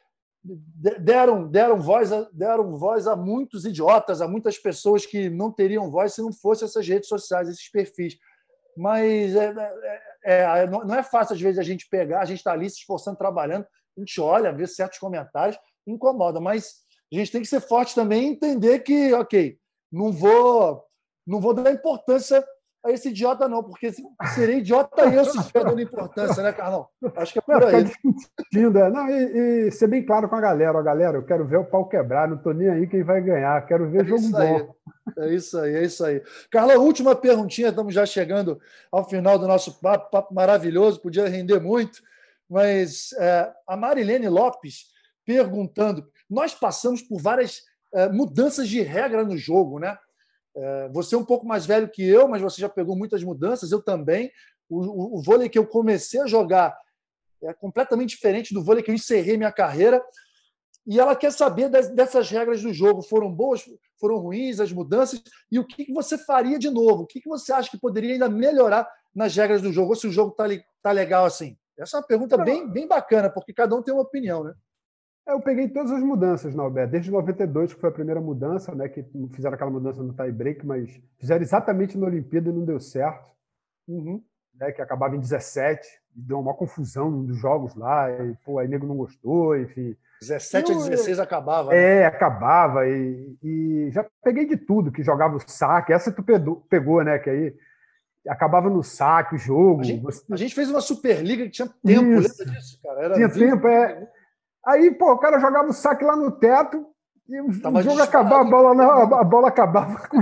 deram, deram, voz a, deram voz a muitos idiotas, a muitas pessoas que não teriam voz se não fossem essas redes sociais, esses perfis. Mas é, é, é, não é fácil, às vezes, a gente pegar, a gente está ali se esforçando, trabalhando, a gente olha, vê certos comentários, incomoda, mas a gente tem que ser forte também e entender que, ok, não vou, não vou dar importância esse idiota, não, porque seria idiota eu se estiver dando importância, né, Carlão? Acho que é por aí. discutindo, é. Não, e, e, ser bem claro com a galera, ó, galera, eu quero ver o pau quebrar, não estou nem aí quem vai ganhar, quero ver é jogo bom. É isso aí, é isso aí. Carla, última perguntinha, estamos já chegando ao final do nosso papo, papo maravilhoso, podia render muito, mas é, a Marilene Lopes perguntando: nós passamos por várias é, mudanças de regra no jogo, né? É, você é um pouco mais velho que eu, mas você já pegou muitas mudanças, eu também. O, o, o vôlei que eu comecei a jogar é completamente diferente do vôlei que eu encerrei minha carreira e ela quer saber das, dessas regras do jogo. Foram boas, foram ruins as mudanças? E o que, que você faria de novo? O que, que você acha que poderia ainda melhorar nas regras do jogo? Ou se o jogo está tá legal assim? Essa é uma pergunta bem, bem bacana, porque cada um tem uma opinião, né? Eu peguei todas as mudanças, Alberto. Desde 92, que foi a primeira mudança, né? Que fizeram aquela mudança no tie break, mas fizeram exatamente na Olimpíada e não deu certo. Uhum. Né, que acabava em 17, deu uma confusão nos jogos lá, e pô, aí nego não gostou, enfim. 17 a 16 acabava. Né? É, acabava. E, e, já peguei de tudo, que jogava o saque. Essa tu pegou, né? Que aí acabava no saque o jogo. A gente, a gente fez uma Superliga que tinha tempo, Isso. lembra disso, cara? Era tinha 20... tempo, é. Aí, pô, o cara jogava o saque lá no teto e o Tava jogo acabava, a bola, não, a bola acabava com,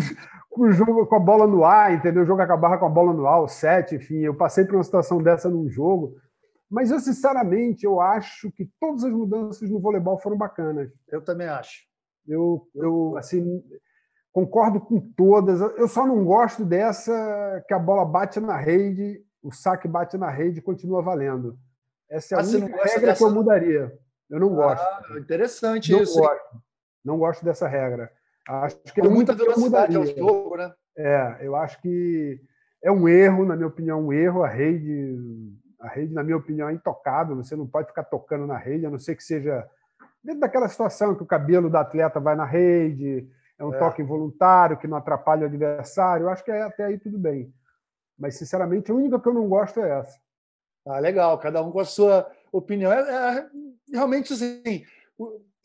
com, o jogo, com a bola no ar, entendeu? O jogo acabava com a bola no ar, o set, enfim. Eu passei por uma situação dessa num jogo. Mas eu, sinceramente, eu acho que todas as mudanças no voleibol foram bacanas. Eu também acho. Eu, eu assim, concordo com todas. Eu só não gosto dessa que a bola bate na rede, o saque bate na rede e continua valendo. Essa é a ah, única regra dessa... que eu mudaria. Eu não gosto. Ah, interessante não isso. Gosto. Não gosto dessa regra. Acho que é muita velocidade ao jogo, né? É, eu acho que é um erro, na minha opinião, um erro. A rede a rede, na minha opinião, é intocável. Você não pode ficar tocando na rede, a não ser que seja dentro daquela situação que o cabelo do atleta vai na rede, é um é. toque involuntário que não atrapalha o adversário. Eu acho que é, até aí tudo bem. Mas, sinceramente, a única que eu não gosto é essa. Ah, legal, cada um com a sua opinião. É, é realmente assim,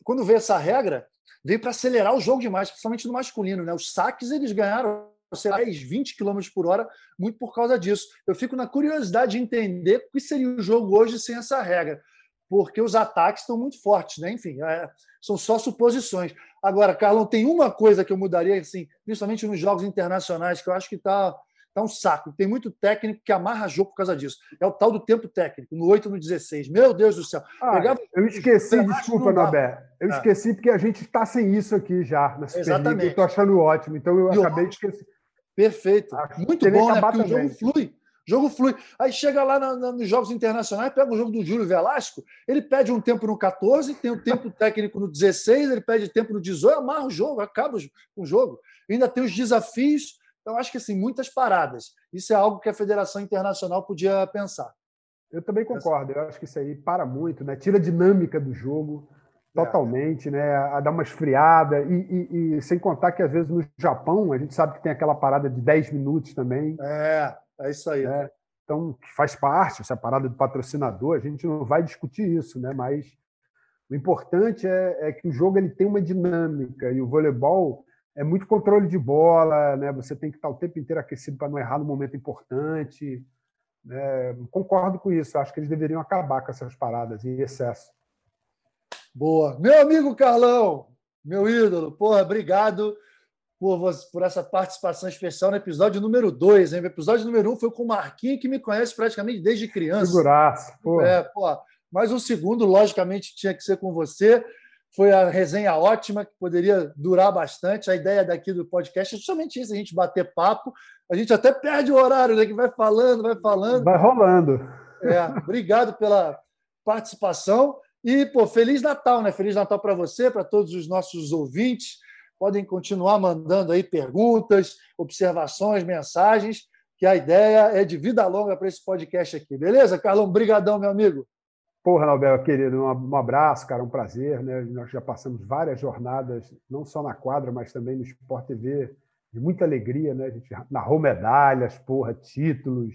quando vê essa regra, veio para acelerar o jogo demais, principalmente no masculino. Né? Os saques eles ganharam sei lá, 20 km por hora, muito por causa disso. Eu fico na curiosidade de entender o que seria o jogo hoje sem essa regra, porque os ataques estão muito fortes, né? Enfim, é, são só suposições. Agora, Carlão, tem uma coisa que eu mudaria, assim, principalmente nos jogos internacionais, que eu acho que está Tá um saco. Tem muito técnico que amarra jogo por causa disso. É o tal do tempo técnico, no 8 no 16. Meu Deus do céu. Ah, Pegava... Eu esqueci, desculpa, Nobé. Eu ah. esqueci porque a gente está sem isso aqui já na. Exatamente. Eu estou achando ótimo, então eu e acabei de esquecer. Perfeito. Acho muito bom, né? Porque também. o jogo flui. Jogo flui. Aí chega lá na, na, nos jogos internacionais, pega o jogo do Júlio Velasco, ele pede um tempo no 14, tem o um tempo técnico no 16, ele pede tempo no 18, amarra o jogo, acaba o jogo. Ainda tem os desafios então, acho que assim, muitas paradas. Isso é algo que a Federação Internacional podia pensar. Eu também concordo. Eu acho que isso aí para muito, né? Tira a dinâmica do jogo é. totalmente, é. né? A dar uma esfriada. E, e, e, sem contar que, às vezes, no Japão, a gente sabe que tem aquela parada de 10 minutos também. É, é isso aí. Né? Então, faz parte essa parada do patrocinador, a gente não vai discutir isso, né? Mas o importante é, é que o jogo ele tem uma dinâmica e o voleibol é muito controle de bola, né? Você tem que estar o tempo inteiro aquecido para não errar no momento importante. Né? Concordo com isso. Acho que eles deveriam acabar com essas paradas em excesso. Boa. Meu amigo Carlão, meu ídolo, porra, obrigado por, por essa participação especial no episódio número 2. O episódio número 1 um foi com o Marquinhos, que me conhece praticamente desde criança. Figuraça, porra. É, porra. Mas o segundo, logicamente, tinha que ser com você. Foi a resenha ótima, que poderia durar bastante. A ideia daqui do podcast é justamente isso: a gente bater papo. A gente até perde o horário, né? Que vai falando, vai falando. Vai rolando. É, obrigado pela participação. E, pô, Feliz Natal, né? Feliz Natal para você, para todos os nossos ouvintes. Podem continuar mandando aí perguntas, observações, mensagens, que a ideia é de vida longa para esse podcast aqui. Beleza, Carlão? Brigadão, meu amigo. Porra, Nobel, querido, um abraço, cara, um prazer. Né? Nós já passamos várias jornadas, não só na quadra, mas também no Sport TV, de muita alegria, né? A gente narrou medalhas, porra, títulos.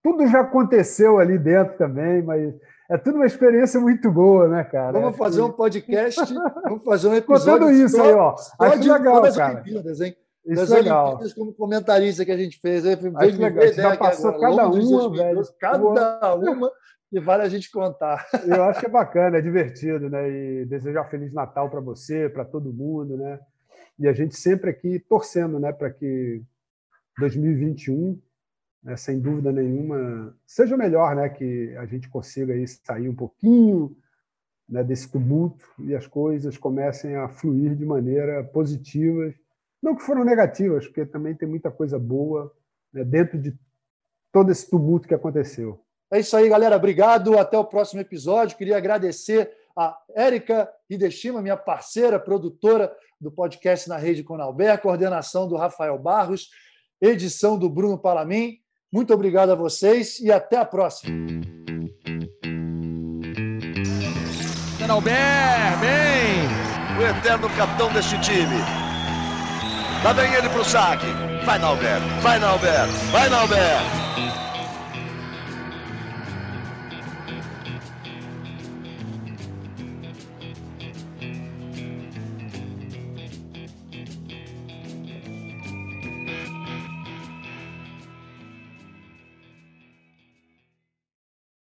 Tudo já aconteceu ali dentro também, mas é tudo uma experiência muito boa, né, cara? Vamos fazer um podcast, vamos fazer um episódio. Contando isso só, aí, ó. Acho legal, das cara. Olimpíadas, hein? Isso das legal. Olimpíadas como comentarista que a gente fez. Acho legal. Já passou agora, cada uma, velho. Cada uma e vale a gente contar. Eu acho que é bacana, é divertido, né? E desejar Feliz Natal para você, para todo mundo, né? E a gente sempre aqui torcendo, né, para que 2021, né, sem dúvida nenhuma, seja melhor, né? Que a gente consiga aí sair um pouquinho né, desse tumulto e as coisas comecem a fluir de maneira positiva. Não que foram negativas, porque também tem muita coisa boa né, dentro de todo esse tumulto que aconteceu. É isso aí, galera. Obrigado. Até o próximo episódio. Queria agradecer a Érica Hideshima, minha parceira, produtora do podcast na Rede Conalber, coordenação do Rafael Barros, edição do Bruno Palamin. Muito obrigado a vocês e até a próxima. Conalber, bem! O eterno capitão deste time. Lá vem ele pro saque. Vai, Nalber. Vai, Nalber. Vai, Nalber.